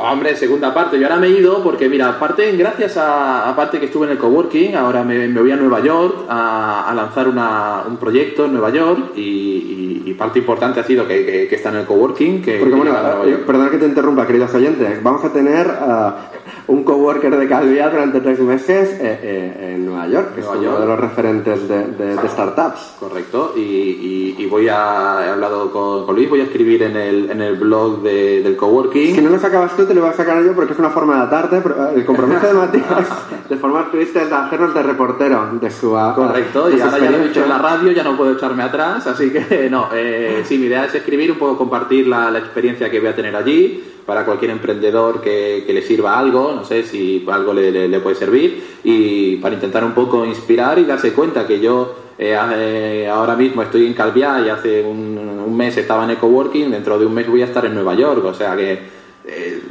S4: Hombre, segunda parte. Yo ahora me he ido porque, mira, aparte, gracias a, aparte que estuve en el coworking, ahora me, me voy a Nueva York a, a lanzar una- un proyecto en Nueva York y, y- y parte importante ha sido que, que- que está en el coworking. Que,
S2: Porque
S4: que
S2: bueno, eh, perdón que te interrumpa, queridos oyentes. Vamos a tener eh, un coworker de Calviá durante tres meses eh, eh, en Nueva York, que
S4: Nueva
S2: es uno
S4: York.
S2: de los referentes de, de- de startups.
S4: Correcto, y, voy a, he hablado con, con Luis, voy a escribir en el, en el blog de- del coworking.
S2: Si no lo sacabas tú, te lo voy a sacar yo porque es una forma de atarte. eh, El compromiso de Matías de formar turistas es de hacernos de reportero de su
S4: Correcto,
S2: de
S4: y ahora ya lo he dicho en la radio, ya no puedo echarme atrás, así que no, eh, sí, mi idea es escribir, un poco compartir la, la experiencia que voy a tener allí para cualquier emprendedor que, que le sirva algo, no sé si algo le, le- le puede servir, y para intentar un poco inspirar y darse cuenta que yo eh, eh, ahora mismo estoy en Calviá y hace un, un mes estaba en el coworking, dentro de un mes voy a estar en Nueva York, o sea que... eh,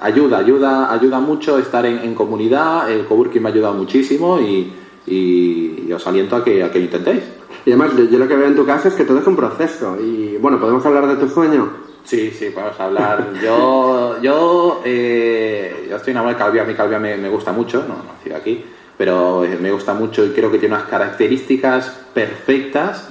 S4: ayuda, ayuda, ayuda mucho estar en, en comunidad, el coworking me ha ayudado muchísimo y, y- y os aliento a que, a que lo intentéis.
S2: Y además, yo, yo lo que veo en tu caso es que todo es un proceso. Y bueno, ¿podemos hablar de tu sueño?
S4: Sí, sí, podemos hablar. Yo, yo, eh, yo estoy enamorado de Calvia, a mí Calvia me, me gusta mucho, no, no nacido aquí, pero eh, me gusta mucho y creo que tiene unas características perfectas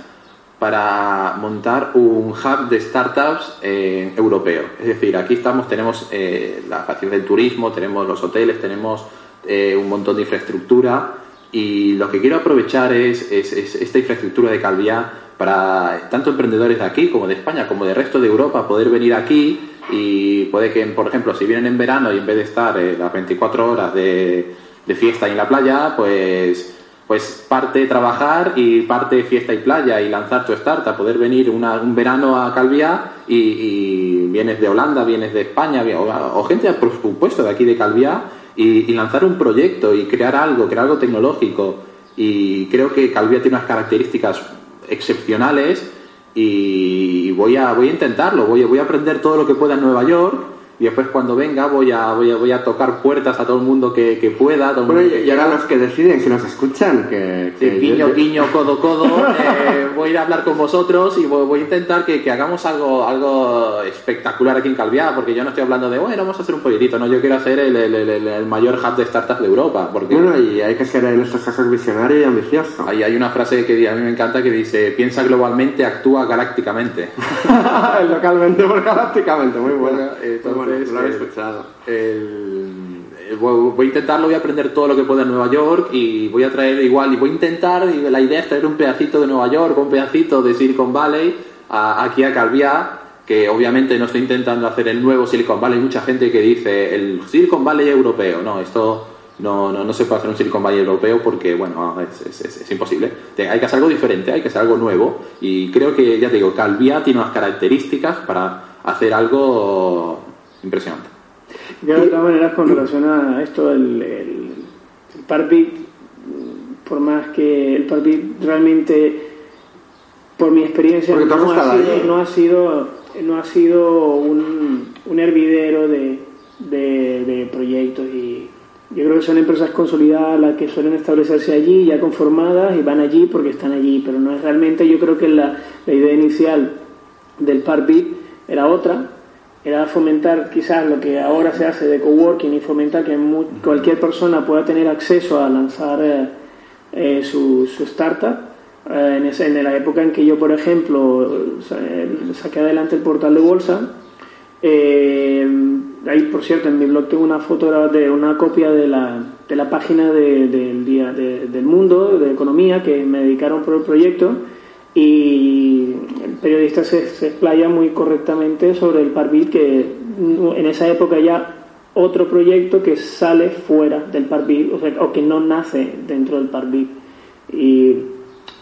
S4: para montar un hub de startups eh, europeo. Es decir, aquí estamos, tenemos eh, la facilidad del turismo, tenemos los hoteles, tenemos eh, un montón de infraestructura y lo que quiero aprovechar es, es- es esta infraestructura de Calviá para tanto emprendedores de aquí como de España como del resto de Europa poder venir aquí y puede que, por ejemplo, si vienen en verano y en vez de estar eh, las 24 horas de, de fiesta en la playa, pues pues parte trabajar y parte fiesta y playa y lanzar tu startup, poder venir una- un verano a Calviá y, vienes de Holanda, vienes de España o, o gente, por supuesto, de aquí de Calviá y, y lanzar un proyecto y crear algo, crear algo tecnológico. Y creo que Calviá tiene unas características excepcionales y voy a, voy a intentarlo, voy a, voy a aprender todo lo que pueda en Nueva York y después cuando venga voy a, voy a, voy a tocar puertas a todo el mundo que, que pueda. Todo
S2: Bueno,
S4: mundo
S2: y,
S4: que
S2: y ahora los que deciden, si nos escuchan, que...
S4: Sí,
S2: que
S4: guiño,
S2: yo-
S4: guiño, codo, codo. eh, voy a ir a hablar con vosotros y voy, voy a intentar que, que hagamos algo, algo espectacular aquí en Calviá, porque yo no estoy hablando de, bueno, vamos a hacer un proyectito, no, yo quiero hacer el, el- el- el mayor hub de startups de Europa, porque
S2: Bueno, y hay que ser en estos casos visionario y ambicioso.
S4: ahí hay una frase que a mí me encanta que dice, piensa globalmente, actúa galácticamente.
S2: Localmente por galácticamente, muy bueno.
S4: Bueno, entonces,
S2: Muy bueno, lo había escuchado.
S4: el- el- voy a intentarlo, voy a aprender todo lo que pueda en Nueva York y voy a traer igual, y voy a intentar, y la idea es traer un pedacito de Nueva York, un pedacito de Silicon Valley a- aquí a Calviá, que obviamente no estoy intentando hacer el nuevo Silicon Valley, hay mucha gente que dice el Silicon Valley europeo, no, esto no, no, no se puede hacer un Silicon Valley europeo porque, bueno, es, es- es- es imposible. Hay que hacer algo diferente, hay que hacer algo nuevo y creo que, ya te digo, Calviá tiene unas características para hacer algo impresionante.
S3: De todas maneras con relación a esto, el, el, el Parbit, por más que el Parbit realmente, por mi experiencia, no ha, sido, no ha sido no ha sido un, un hervidero de, de, de proyectos y yo creo que son empresas consolidadas las que suelen establecerse allí, ya conformadas y van allí porque están allí, pero no es realmente, yo creo que la, la idea inicial del Parbit era otra, era fomentar quizás lo que ahora se hace de coworking y fomentar que cualquier persona pueda tener acceso a lanzar eh, eh, su, su startup. Eh, en, esa- en la época en que yo, por ejemplo, eh, saqué adelante el portal de bolsa, eh, ahí, por cierto, en mi blog tengo una foto de una copia de la, de la página de- del día de- del mundo de economía que me dedicaron por el proyecto y el periodista se, se explaya muy correctamente sobre el Parbit que en esa época ya otro proyecto que sale fuera del Parbit o, sea, o que no nace dentro del Parbit y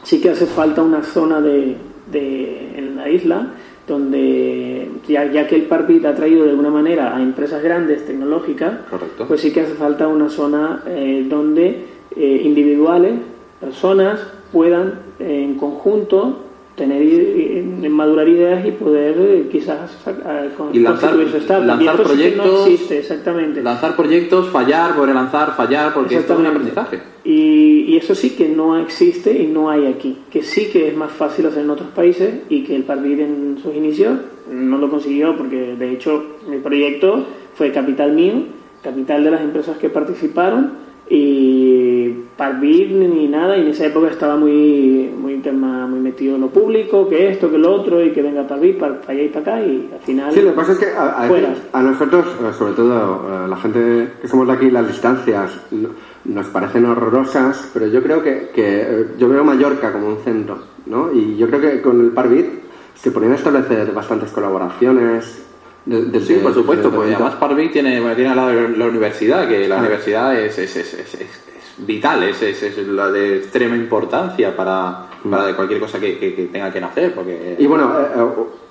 S3: sí que hace falta una zona de, de- en la isla donde ya, ya que el Parbit ha traído de alguna manera a empresas grandes tecnológicas
S4: Correcto.
S3: pues sí que hace falta una zona eh, donde eh, individuales, personas puedan eh, en conjunto tener madurar ideas y poder eh, quizás
S4: Y lanzar-
S3: su
S4: lanzar
S3: y esto sí
S4: proyectos,
S3: no existe exactamente
S4: Lanzar proyectos, fallar, volver a lanzar, fallar, porque es todo un aprendizaje.
S3: Y, y eso sí que no existe y no hay aquí. Que sí que es más fácil hacer en otros países y que el Parbid en sus inicios no lo consiguió porque de hecho mi proyecto fue capital mío, capital de las empresas que participaron y Parbid ni nada y en esa época estaba muy muy tema muy metido en lo público, que esto, que lo otro y que venga Parbid para, allá y para acá y al final
S2: Sí, lo que pasa es que a, a- a nosotros, eh, sobre todo eh, la gente que somos de aquí, las distancias no- nos parecen horrorosas, pero yo creo que, que, eh, yo veo Mallorca como un centro, ¿no? Y yo creo que con el Parbit se podrían establecer bastantes colaboraciones. De-
S4: Sí, por supuesto, pues además Parvic tiene, bueno, tiene al lado la universidad, que la
S2: Ah.
S4: universidad es, es, es, es- es- es vital, es, es, es la de extrema importancia para, para cualquier cosa que, que- que tenga que nacer, porque...
S2: Y bueno, eh, eh,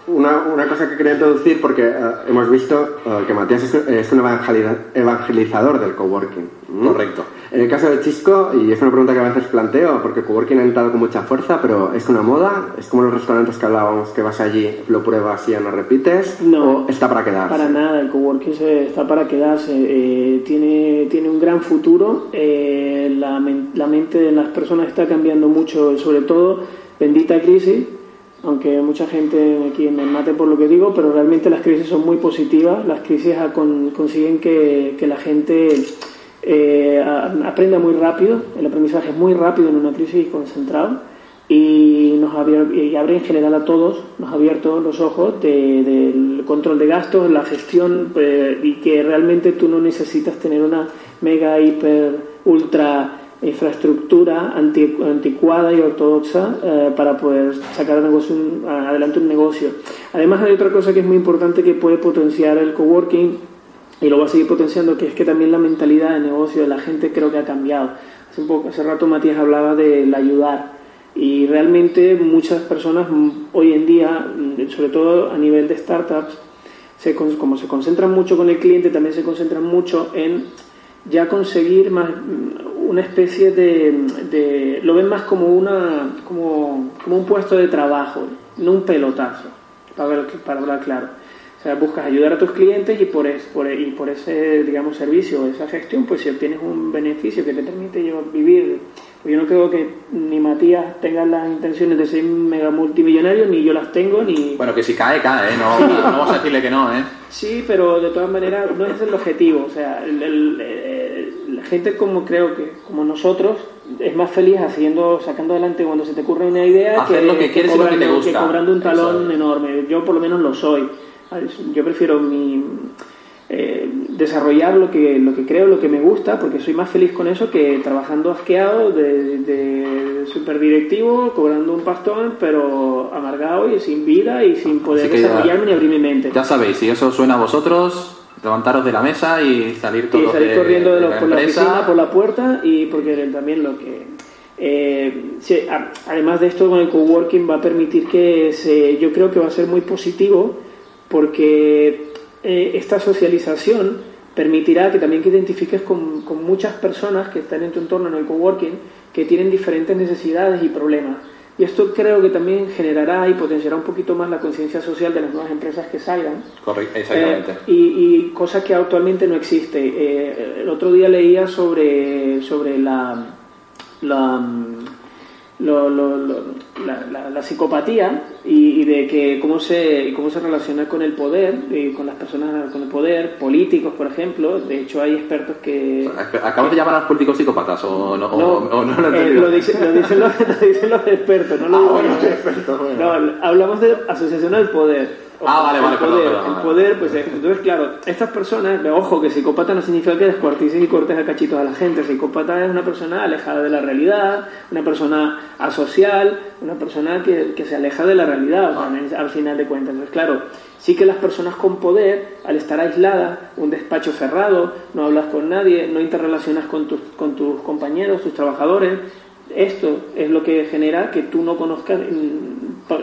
S2: una, una cosa que quería introducir, porque eh, hemos visto que Matías es, un evangeliza- evangelizador del coworking.
S4: Correcto.
S2: En el caso de Chisco, y es una pregunta que a veces planteo, porque coworking ha entrado con mucha fuerza, pero ¿es una moda? ¿Es como los restaurantes que hablábamos, que vas allí, lo pruebas y ya no repites?
S3: No.
S2: ¿O está para quedarse?
S3: Para nada, el coworking está para quedarse. eh, tiene, tiene un gran futuro. eh, la, la mente de las personas está cambiando mucho, sobre todo, bendita crisis. Aunque mucha gente aquí me mate por lo que digo, pero realmente las crisis son muy positivas. Las crisis con- consiguen que, que la gente eh, aprenda muy rápido. El aprendizaje es muy rápido en una crisis concentrado y nos y abre en general a todos, nos ha abierto los ojos de- del control de gastos, la gestión eh, y que realmente tú no necesitas tener una mega, hiper, ultra infraestructura anti- anticuada y ortodoxa eh, para poder sacar negocio- adelante un negocio. Además hay otra cosa que es muy importante que puede potenciar el coworking y lo va a seguir potenciando, que es que también la mentalidad de negocio de la gente creo que ha cambiado. Hace, un poco, hace rato Matías hablaba del ayudar y realmente muchas personas hoy en día, mm, sobre todo a nivel de startups, se, como se concentran mucho con el cliente, también se concentran mucho en ya conseguir más mm, una especie de, de- lo ven más como una como, como un puesto de trabajo, no un pelotazo, para, ver- para hablar claro. O sea, buscas ayudar a tus clientes y por, es, por, y por ese, digamos, servicio o esa gestión, pues si obtienes un beneficio que te permite vivir. Pues yo no creo que ni Matías tenga las intenciones de ser mega multimillonario, ni yo las tengo, ni...
S4: Bueno, que si cae, cae, ¿eh? No, no vamos a decirle que no, ¿eh?
S3: Sí, pero de todas maneras no es el objetivo. O sea, la gente como creo que, como nosotros, es más feliz haciendo, sacando adelante cuando se te ocurre una idea
S4: Hacer lo que, quieres
S3: cobrando,
S4: y lo que te gusta.
S3: que cobrando un talón enorme. Yo por lo menos lo soy. Yo prefiero mi, eh, desarrollar lo que, lo que creo, lo que me gusta, porque soy más feliz con eso que trabajando asqueado de, de superdirectivo, cobrando un pastón, pero amargado y sin vida y sin poder desarrollarme
S4: ya,
S3: ni abrir mi mente.
S4: Ya sabéis, si eso suena a vosotros, levantaros de la mesa y salir todos
S3: y salir
S4: de,
S3: corriendo de,
S4: de
S3: lo,
S4: la
S3: por la oficina, por la puerta y porque también lo que eh, además de esto con el coworking va a permitir que se, yo creo que va a ser muy positivo porque eh, esta socialización permitirá que también que identifiques con, con, muchas personas que están en tu entorno en el coworking que tienen diferentes necesidades y problemas. Y esto creo que también generará y potenciará un poquito más la conciencia social de las nuevas empresas que salgan.
S4: Correcto, exactamente.
S3: Eh, y, y cosa que actualmente no existe. Eh, el otro día leía sobre, sobre la, la, lo, lo, lo, la, la, la, psicopatía y, y, de que cómo se cómo se relaciona con el poder y con las personas con el poder políticos por ejemplo de hecho hay expertos que
S4: acabas de llamar a los políticos psicópatas o no,
S3: no,
S4: o, o no lo,
S3: eh, lo, dicen, lo, dicen los, lo, dicen los, expertos no lo
S4: ah,
S3: digo
S4: bueno,
S3: yo.
S4: expertos, bueno.
S3: no hablamos de asociación al poder
S4: Ah, vale, vale,
S3: el poder,
S4: perdón, perdón,
S3: el poder, pues entonces claro, estas personas, ojo, que psicópata no significa que descuartices y cortes a cachitos a la gente, psicópata es una persona alejada de la realidad, una persona asocial, una persona que, que se aleja de la realidad, o sea, al final de cuentas. Entonces, claro, sí que las personas con poder, al estar aisladas, un despacho cerrado, no hablas con nadie, no interrelacionas con tus, con tus compañeros, tus trabajadores, esto es lo que genera que tú no conozcas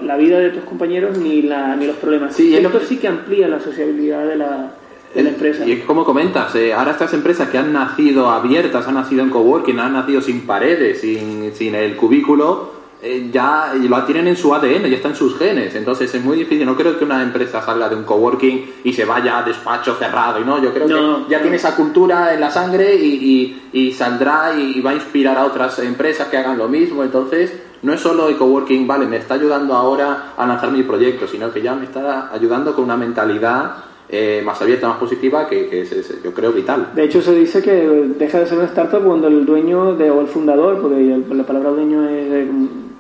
S3: la vida de tus compañeros ni, la, ni los problemas.
S4: Sí,
S3: esto sí que amplía la sociabilidad de la, de la empresa.
S4: Y como comentas, eh, ahora estas empresas que han nacido abiertas, han nacido en coworking, han nacido sin paredes, sin, sin el cubículo, eh, ya lo tienen en su ADN, ya está en sus genes. Entonces es muy difícil. No creo que una empresa salga de un coworking y se vaya a despacho cerrado. Y no, yo creo
S3: no,
S4: que ya tiene esa cultura en la sangre y, y, y saldrá y, va a inspirar a otras empresas que hagan lo mismo. Entonces no es solo el coworking, vale, me está ayudando ahora a lanzar mi proyecto, sino que ya me está ayudando con una mentalidad eh, más abierta, más positiva, que, que es, es, yo creo, vital.
S3: De hecho, se dice que deja de ser una startup cuando el dueño de, o el fundador, porque la palabra dueño es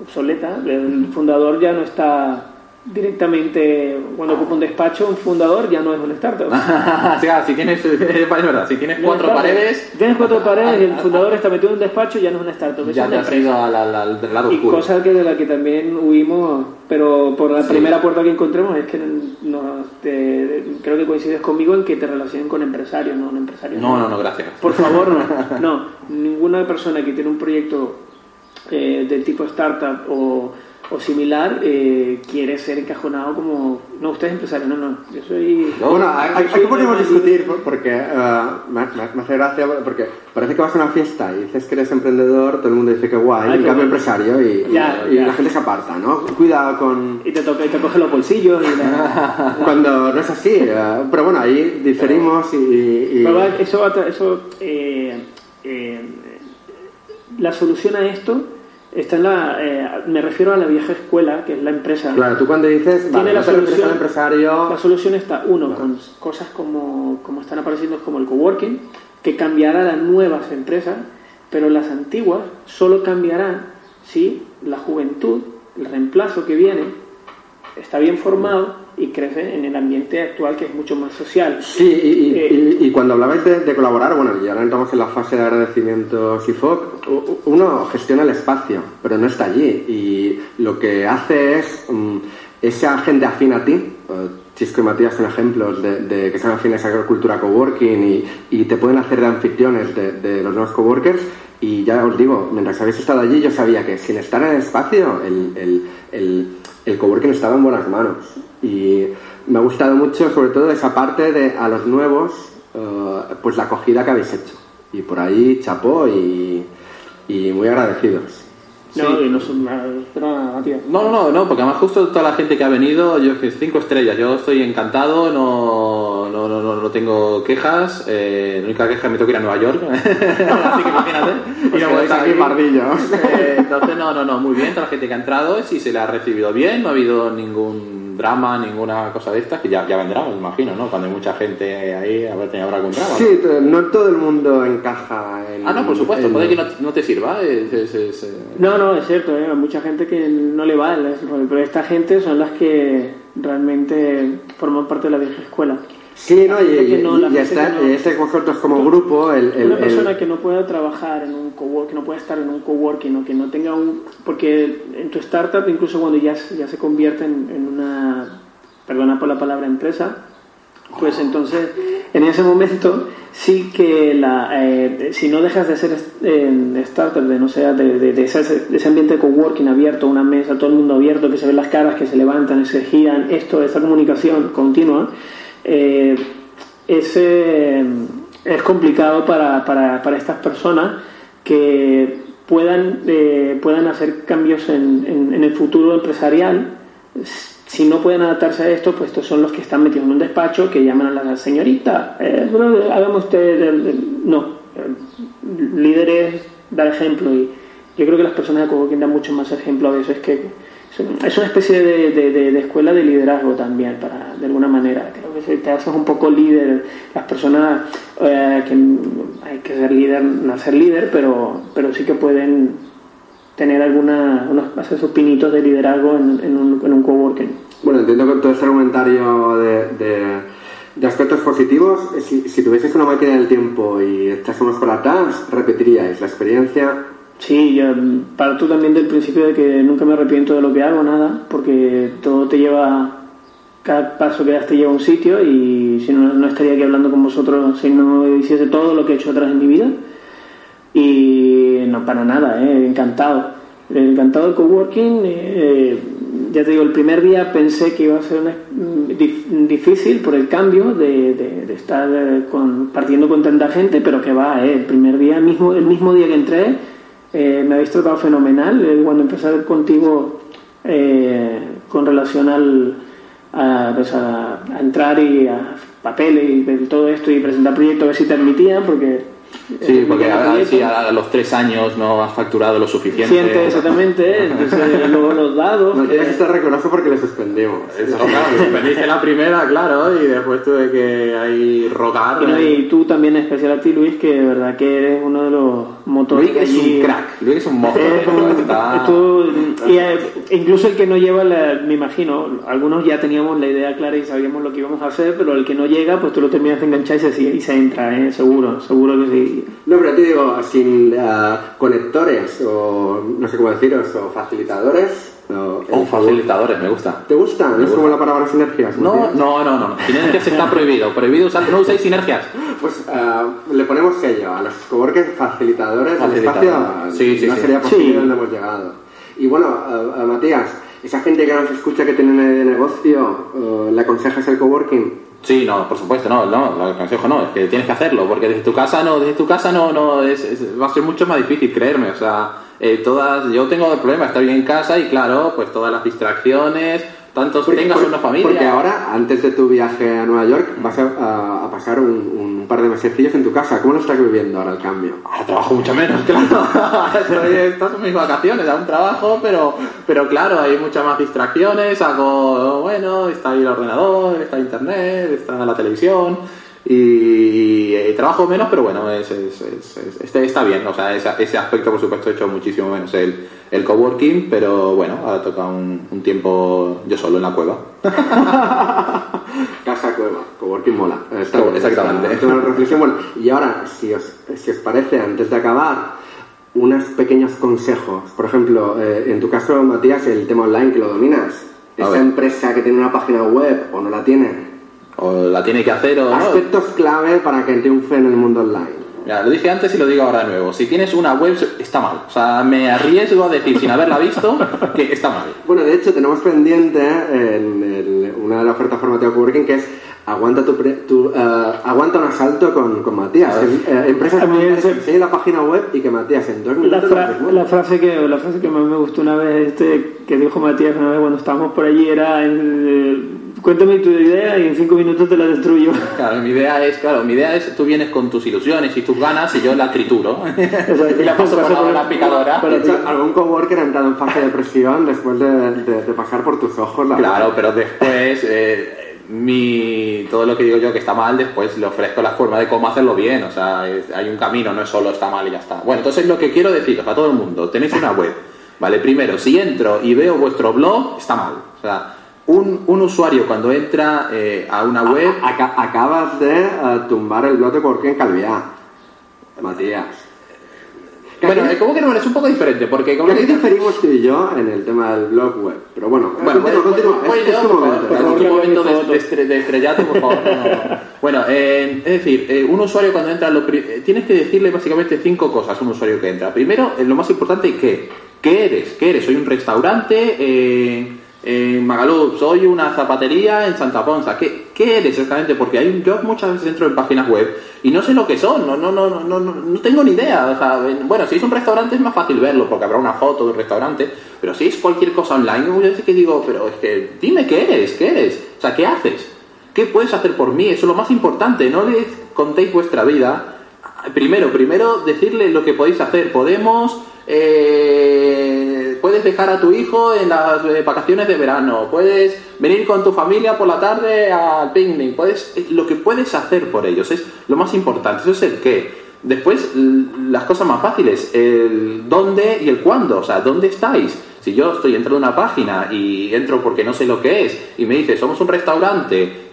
S3: obsoleta, el fundador ya no está directamente cuando ocupa un despacho un fundador ya no es una startup.
S4: O sea, si tienes es verdad si tienes cuatro paredes.
S3: tienes cuatro paredes y el fundador está metido en un despacho ya no es una startup es
S4: ya
S3: una
S4: te has ido al, al, al, lado
S3: y
S4: oscuro.
S3: cosa que de la que también huimos pero por la sí. primera puerta que encontremos es que no, te, creo que coincides conmigo en que te relacionen con empresarios no un empresario
S4: no no no gracias.
S3: Por favor no. No ninguna persona que tiene un proyecto eh, del tipo startup o o similar eh, quiere ser encajonado como no usted es empresario no no yo soy
S2: bueno aquí podemos discutir porque uh, me, me, hace gracia porque parece que vas a una fiesta y dices que eres emprendedor todo el mundo dice que guay Ay, y cambio empresario y,
S3: ya,
S2: y,
S3: ya.
S2: y, la gente se aparta no cuidado con
S3: y te toca y te coge los bolsillos y
S2: la... cuando no es así uh, pero bueno ahí diferimos y, y...
S3: Pero eso eso eh, eh, la solución a esto Está en la, eh, me refiero a la vieja escuela, que es la empresa.
S2: Claro, tú cuando dices,
S3: tiene
S2: vale,
S3: la, solución,
S2: empresario...
S3: la solución está, uno, con cosas como, como están apareciendo como el coworking, que cambiará las nuevas empresas, pero las antiguas solo cambiarán si la juventud, el reemplazo que viene, está bien formado y crece en el ambiente actual que es mucho más social.
S2: Sí, y, eh, y, y cuando hablabais de, de, colaborar, bueno, y ahora entramos en la fase de agradecimiento SIFOC, uno gestiona el espacio, pero no está allí. Y lo que hace es, um, esa gente afín a ti, Chisco y Matías son ejemplos de, de que son afines a la cultura coworking y, y te pueden hacer de anfitriones de, de los nuevos coworkers. Y ya os digo, mientras habéis estado allí, yo sabía que sin estar en el espacio, el, el, el, el coworking estaba en buenas manos. Y me ha gustado mucho, sobre todo, esa parte de a los nuevos, uh, pues la acogida que habéis hecho. Y por ahí chapó y, y muy agradecidos.
S3: No,
S4: Sí.
S3: y no.
S4: No, no, no, no, porque además justo toda la gente que ha venido, yo cinco estrellas, yo estoy encantado, no, no, no, no, no tengo quejas, eh, la única queja es que me tengo que ir a Nueva York, así que imagínate, y no estar
S2: aquí pardillos.
S4: Eh, entonces, no, no, no, muy bien, toda la gente que ha entrado, si se le ha recibido bien, no ha habido ningún drama, ninguna cosa de estas, que ya, ya vendrá, me imagino, ¿no? Cuando hay mucha gente ahí, a ver, te- habrá algún drama. ¿no?
S2: Sí, no todo el mundo encaja en...
S4: Ah, no, por supuesto,
S2: en-
S4: puede que no, no te sirva, es, es- es, eh,
S3: No, no, es cierto, ¿eh? hay mucha gente que no le va pero esta gente son las que realmente forman parte de la vieja escuela.
S2: Sí, no, y,
S3: que
S2: y-
S3: no,
S2: y está,
S3: que no.
S2: este vosotros como grupo, el... el-
S3: Una persona
S2: el-
S3: que no pueda trabajar en un cowork, que no pueda estar en un coworking o que no tenga un... Porque en tu startup, incluso cuando ya, se- ya se convierte en, en una, perdona por la palabra empresa, pues entonces en ese momento sí que la, eh, si no dejas de ser en startup, de no sea de, de- de ese, de ese ambiente de coworking abierto, una mesa, todo el mundo abierto, que se ven las caras, que se levantan y se giran, esto, esta comunicación continua, eh, ese, es complicado para, para, para estas personas que puedan, eh, puedan hacer cambios en, en- el futuro empresarial. Si no pueden adaptarse a esto, pues estos son los que están metidos en un despacho que llaman a la señorita, eh, bueno, hagamos usted, no, eh, líder es dar ejemplo y yo creo que las personas de coworking dan mucho más ejemplo a veces que es una especie de, de- de- de escuela de liderazgo también, para, de alguna manera. Creo que si te haces un poco líder. Las personas eh, que hay que ser líder, nacer líder, pero, pero sí que pueden tener alguna, unos, hacer sus pinitos de liderazgo en, en un, en un coworking.
S2: Bueno, entiendo que todo este argumentario de, aspectos positivos, si, si tuvieseis una máquina del tiempo y echas unos para atrás, repetiríais la experiencia.
S3: Sí, yo parto también del principio de que nunca me arrepiento de lo que hago, nada, porque todo te lleva, cada paso que das te lleva a un sitio y si no, no estaría aquí hablando con vosotros si no hiciese todo lo que he hecho atrás en mi vida. Y no para nada, ¿eh? encantado. Encantado del coworking. eh, ya te digo, el primer día pensé que iba a ser una- mm, dif- difícil por el cambio de estar eh, con- partiendo con tanta gente, pero que va, eh, el primer día, mismo, el mismo día que entré, eh, me habéis tratado fenomenal. Eh, cuando empecé a ver contigo eh, con relación al, a, pues a- a entrar y a papeles y ver todo esto y presentar proyectos, a ver si te admitían, porque...
S4: Sí,
S3: eh,
S4: porque a, sí, los tres años no has facturado lo suficiente.
S3: Siente, exactamente, entonces luego los dados.
S2: No tienes que estar recordado porque le suspendimos.
S4: Eso, claro, la primera, claro, y después tuve que ahí rogar.
S3: y, no, y tú también, en especial a ti, Luis, que de verdad que eres uno de los motores.
S4: Luis es
S3: allí.
S4: un crack, Luis es un está-
S3: esto- y, eh, incluso el que no lleva, la- me imagino, algunos ya teníamos la idea clara y sabíamos lo que íbamos a hacer, pero el que no llega, pues tú lo terminas de enganchar y se, y se entra, ¿eh? seguro, seguro que sí.
S2: No, pero te digo, sin eh, conectores o no sé cómo deciros, o facilitadores. O,
S4: Oh, facilitadores, me gusta.
S2: ¿Te gusta? ¿No es como la palabra sinergias?
S4: No, no, no, no, no. Sinergias está prohibido. Prohibido usar, no uséis sinergias.
S2: Pues eh, le ponemos sello a los coworkers facilitadores del espacio.
S4: Sí, sí,
S2: no
S4: sí.
S2: sería posible donde hemos llegado. Y bueno, eh, eh, Matías, esa gente que nos escucha que tiene una idea de negocio, eh, ¿le aconsejas el coworking?
S4: Sí, no, por supuesto, no, no, lo aconsejo no, es que tienes que hacerlo, porque desde tu casa no, desde tu casa no, no, es, es- va a ser mucho más difícil, creerme, o sea, eh, todas, yo tengo el problema, estar bien en casa y claro, pues todas las distracciones, tantos tengas
S2: Por-
S4: una familia.
S2: Porque ahora, antes de tu viaje a Nueva York, vas a, a- a pasar un, un par de mesecillos en tu casa. ¿Cómo lo estás viviendo ahora el cambio?
S4: Ahora trabajo mucho menos, claro. Estas son mis vacaciones, aún trabajo, pero, pero claro, hay muchas más distracciones. Hago, bueno, está ahí el ordenador, está internet, está la televisión. Y, trabajo menos, pero bueno, es, es- es- es- este está bien. O sea, ese, ese aspecto, por supuesto, he hecho muchísimo menos el, el coworking, pero bueno, ahora toca un, un tiempo yo solo en la cueva.
S2: Casa cueva, coworking mola. Está
S4: Co-
S2: bien,
S4: exactamente.
S2: está- una reflexión. Y ahora, si os, si os parece, antes de acabar, unos pequeños consejos. Por ejemplo, eh, en tu caso, Matías, el tema online que lo dominas.
S4: A
S2: Esa
S4: ver.
S2: empresa que tiene una página web o no la tiene.
S4: O la tiene que hacer o no.
S2: Aspectos clave para que triunfe en el mundo online.
S4: Mira, lo dije antes y lo digo ahora de nuevo. Si tienes una web, está mal. O sea, me arriesgo a decir, sin haberla visto, que está mal.
S2: Bueno, de hecho, tenemos pendiente en el- una de las ofertas formativa coworking que es aguanta tu, pre- tu, eh, aguanta un asalto con, con Matías. Eh, empresas que la página web y que Matías en dos
S3: La,
S2: minutos
S3: fra-
S2: lo desmonte.
S3: la frase que la frase que más me gustó una vez este que dijo Matías una vez cuando estábamos por allí era eh, cuéntame tu idea y en cinco minutos te la destruyo
S4: Claro, mi idea es, claro, mi idea es tú vienes con tus ilusiones y tus ganas y yo la trituro. y la paso por la, la picadora.
S2: De hecho, algún coworker ha entrado en fase de depresión después de, de- de pasar por tus ojos la
S4: Claro, pero después eh, mi todo lo que digo yo que está mal, después le ofrezco la forma de cómo hacerlo bien. O sea, es- hay un camino, no es solo está mal y ya está. Bueno, entonces lo que quiero deciros a todo el mundo, tenéis una web, ¿vale? Primero, si entro y veo vuestro blog, está mal. O sea, un, un usuario cuando entra eh, a una web...
S2: Aca- acabas de eh, tumbar el blog de coworking en Calviá. Matías.
S4: Bueno, eh, ¿cómo que no? Es un poco diferente, porque como
S2: ¿Qué
S4: que
S2: diferimos tú y yo en el tema del blog web? Pero bueno,
S4: Bueno, pues,
S2: continúa.
S4: por
S2: momento.
S3: por
S4: de, de estrellato, por favor. no, no. Bueno, eh, es decir, eh, un usuario cuando entra, lo eh, tienes que decirle básicamente cinco cosas a un usuario que entra. Primero, lo más importante, ¿qué? ¿Qué eres? ¿Qué eres? Soy un restaurante eh, en Magaluf, soy una zapatería en Santa Ponza. ¿Qué, ¿Qué eres exactamente? Porque hay, yo muchas veces entro en páginas web y no sé lo que son, no, no, no, no, no, tengo ni idea. O sea, bueno, si es un restaurante es más fácil verlo porque habrá una foto del restaurante, pero si es cualquier cosa online, muchas veces que digo, pero es que dime qué eres, qué eres, o sea, ¿qué haces? ¿Qué puedes hacer por mí? Eso es lo más importante, no les contéis vuestra vida. Primero, primero decirle lo que podéis hacer. Podemos, eh, puedes dejar a tu hijo en las eh, vacaciones de verano, puedes venir con tu familia por la tarde al picnic, puedes, lo que puedes hacer por ellos es lo más importante, eso es el qué. Después, las cosas más fáciles, el dónde y el cuándo, o sea, ¿dónde estáis? Si yo estoy dentro de una página y entro porque no sé lo que es y me dice, somos un restaurante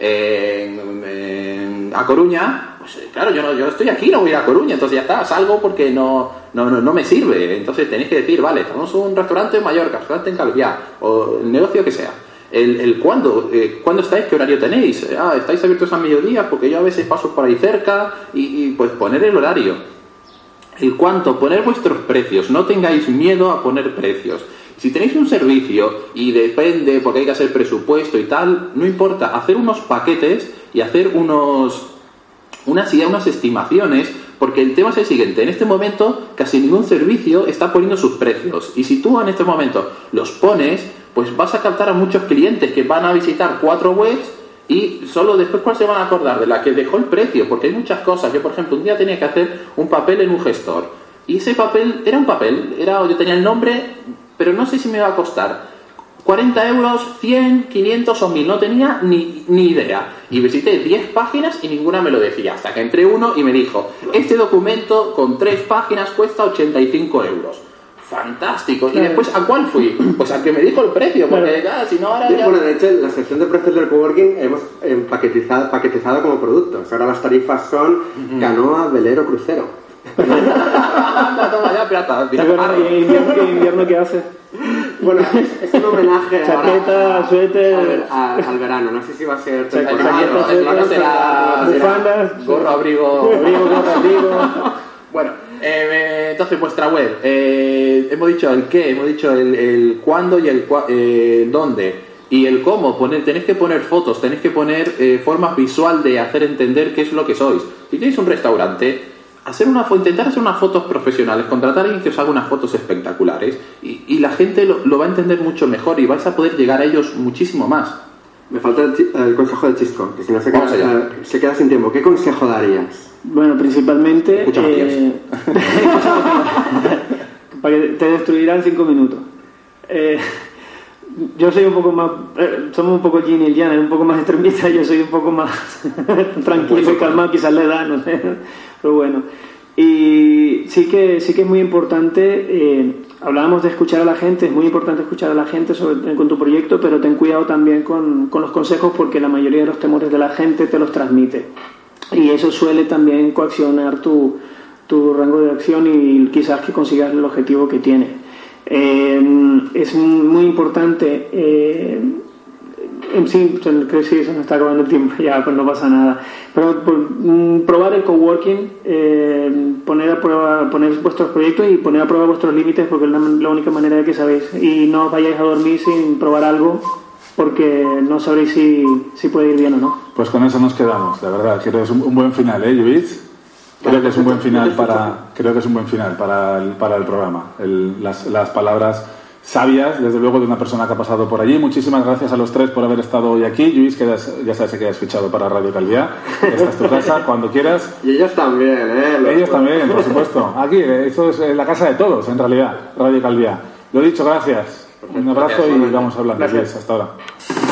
S4: a Coruña, pues eh, claro, yo, no, yo estoy aquí, no voy a ir a Coruña, entonces ya está, salgo porque no, no, no, no me sirve. Entonces tenéis que decir, vale, somos un restaurante en Mallorca, restaurante en Calviá, o el negocio que sea. El, el cuándo, eh, ¿cuándo estáis? ¿Qué horario tenéis? Ah, estáis abiertos a mediodía porque yo a veces paso por ahí cerca y, y, pues poner el horario. El cuánto, poner vuestros precios, no tengáis miedo a poner precios. Si tenéis un servicio y depende porque hay que hacer presupuesto y tal, no importa, hacer unos paquetes y hacer unos unas estimaciones, porque el tema es el siguiente, en este momento casi ningún servicio está poniendo sus precios. Y si tú en este momento los pones, pues vas a captar a muchos clientes que van a visitar cuatro webs y solo después cuál se van a acordar de la que dejó el precio, porque hay muchas cosas. Yo, por ejemplo, un día tenía que hacer un papel en un gestor. Y ese papel era un papel, era yo tenía el nombre, pero no sé si me iba a costar 40 euros, 100, 500 o 1000, no tenía ni, ni idea. Y visité 10 páginas y ninguna me lo decía, hasta que entré uno y me dijo, este documento con 3 páginas cuesta 85 euros. Fantástico. Y
S3: Claro.
S4: después, ¿a cuál fui? Pues al que me dijo el precio, porque
S3: Claro.
S4: ya, si no ahora
S2: Sí,
S4: ya...
S2: Bueno, de hecho, la sección de precios del coworking hemos empaquetizado, paquetizado como productos. Ahora las tarifas son canoa, velero, crucero.
S4: Anda, toma ya, pirata.
S3: ¿Y invierno, qué invierno qué hace?
S2: Bueno, es un homenaje
S3: Chaqueta,
S2: a-
S3: suéter.
S2: al, a- al verano. No sé si va a ser o-
S4: será,
S3: bufandas,
S4: gorro, abrigo...
S3: Abrigo, gorro, abrigo.
S4: Bueno, eh, entonces vuestra web, eh, hemos dicho el qué, hemos dicho el, el cuándo y el cua- eh, dónde y el cómo. Poner, tenéis que poner fotos, tenéis que poner eh, forma visual de hacer entender qué es lo que sois. Si tenéis un restaurante, hacer una intentar hacer unas fotos profesionales, contratar a alguien que os haga unas fotos espectaculares y, y la gente lo, lo va a entender mucho mejor y vais a poder llegar a ellos muchísimo más.
S2: Me falta el, consejo de Chisco, que si no se queda, se queda sin tiempo. ¿Qué consejo darías?
S3: Bueno, principalmente.
S4: Escucha,
S3: eh, para que te destruirá en cinco minutos. Eh, yo soy un poco más. eh, somos un poco Yin y Yang, un poco más extremista. Yo soy un poco más tranquilo y calmado, quizás le da, no sé. Pero bueno. Y sí que, sí que es muy importante. eh, hablábamos de escuchar a la gente, es muy importante escuchar a la gente sobre, con tu proyecto, pero ten cuidado también con, con los consejos porque la mayoría de los temores de la gente te los transmite y eso suele también coaccionar tu, tu rango de acción y quizás que consigas el objetivo que tienes. Eh, es muy importante, eh, en sí, se- creo que sí, se nos está acabando el tiempo, ya pues no pasa nada, pero por- mm, probar el coworking, eh, poner a prueba, poner vuestros proyectos y poner a prueba vuestros límites porque es la, la única manera de que sabéis y no os vayáis a dormir sin probar algo porque no sabréis si, si puede ir bien o no.
S1: Pues con eso nos quedamos, la verdad. Creo que es un, un buen final, ¿eh, Luis? Creo que es un buen final para, creo que es un buen final para el, para el programa. El- las, las palabras sabias, desde luego, de una persona que ha pasado por allí. Muchísimas gracias a los tres por haber estado hoy aquí. Luis, quedas, ya sabes que has fichado para Radio Calviá. Esta es tu casa, cuando quieras.
S2: Y ellos también, ¿eh? Los-
S1: Ellos también, por supuesto. Aquí, esto es eh, la casa de todos, en realidad, Radio Calviá. Lo dicho, gracias. Un abrazo
S4: Gracias,
S1: y vamos hablando.
S2: Gracias.
S1: Luis, hasta ahora.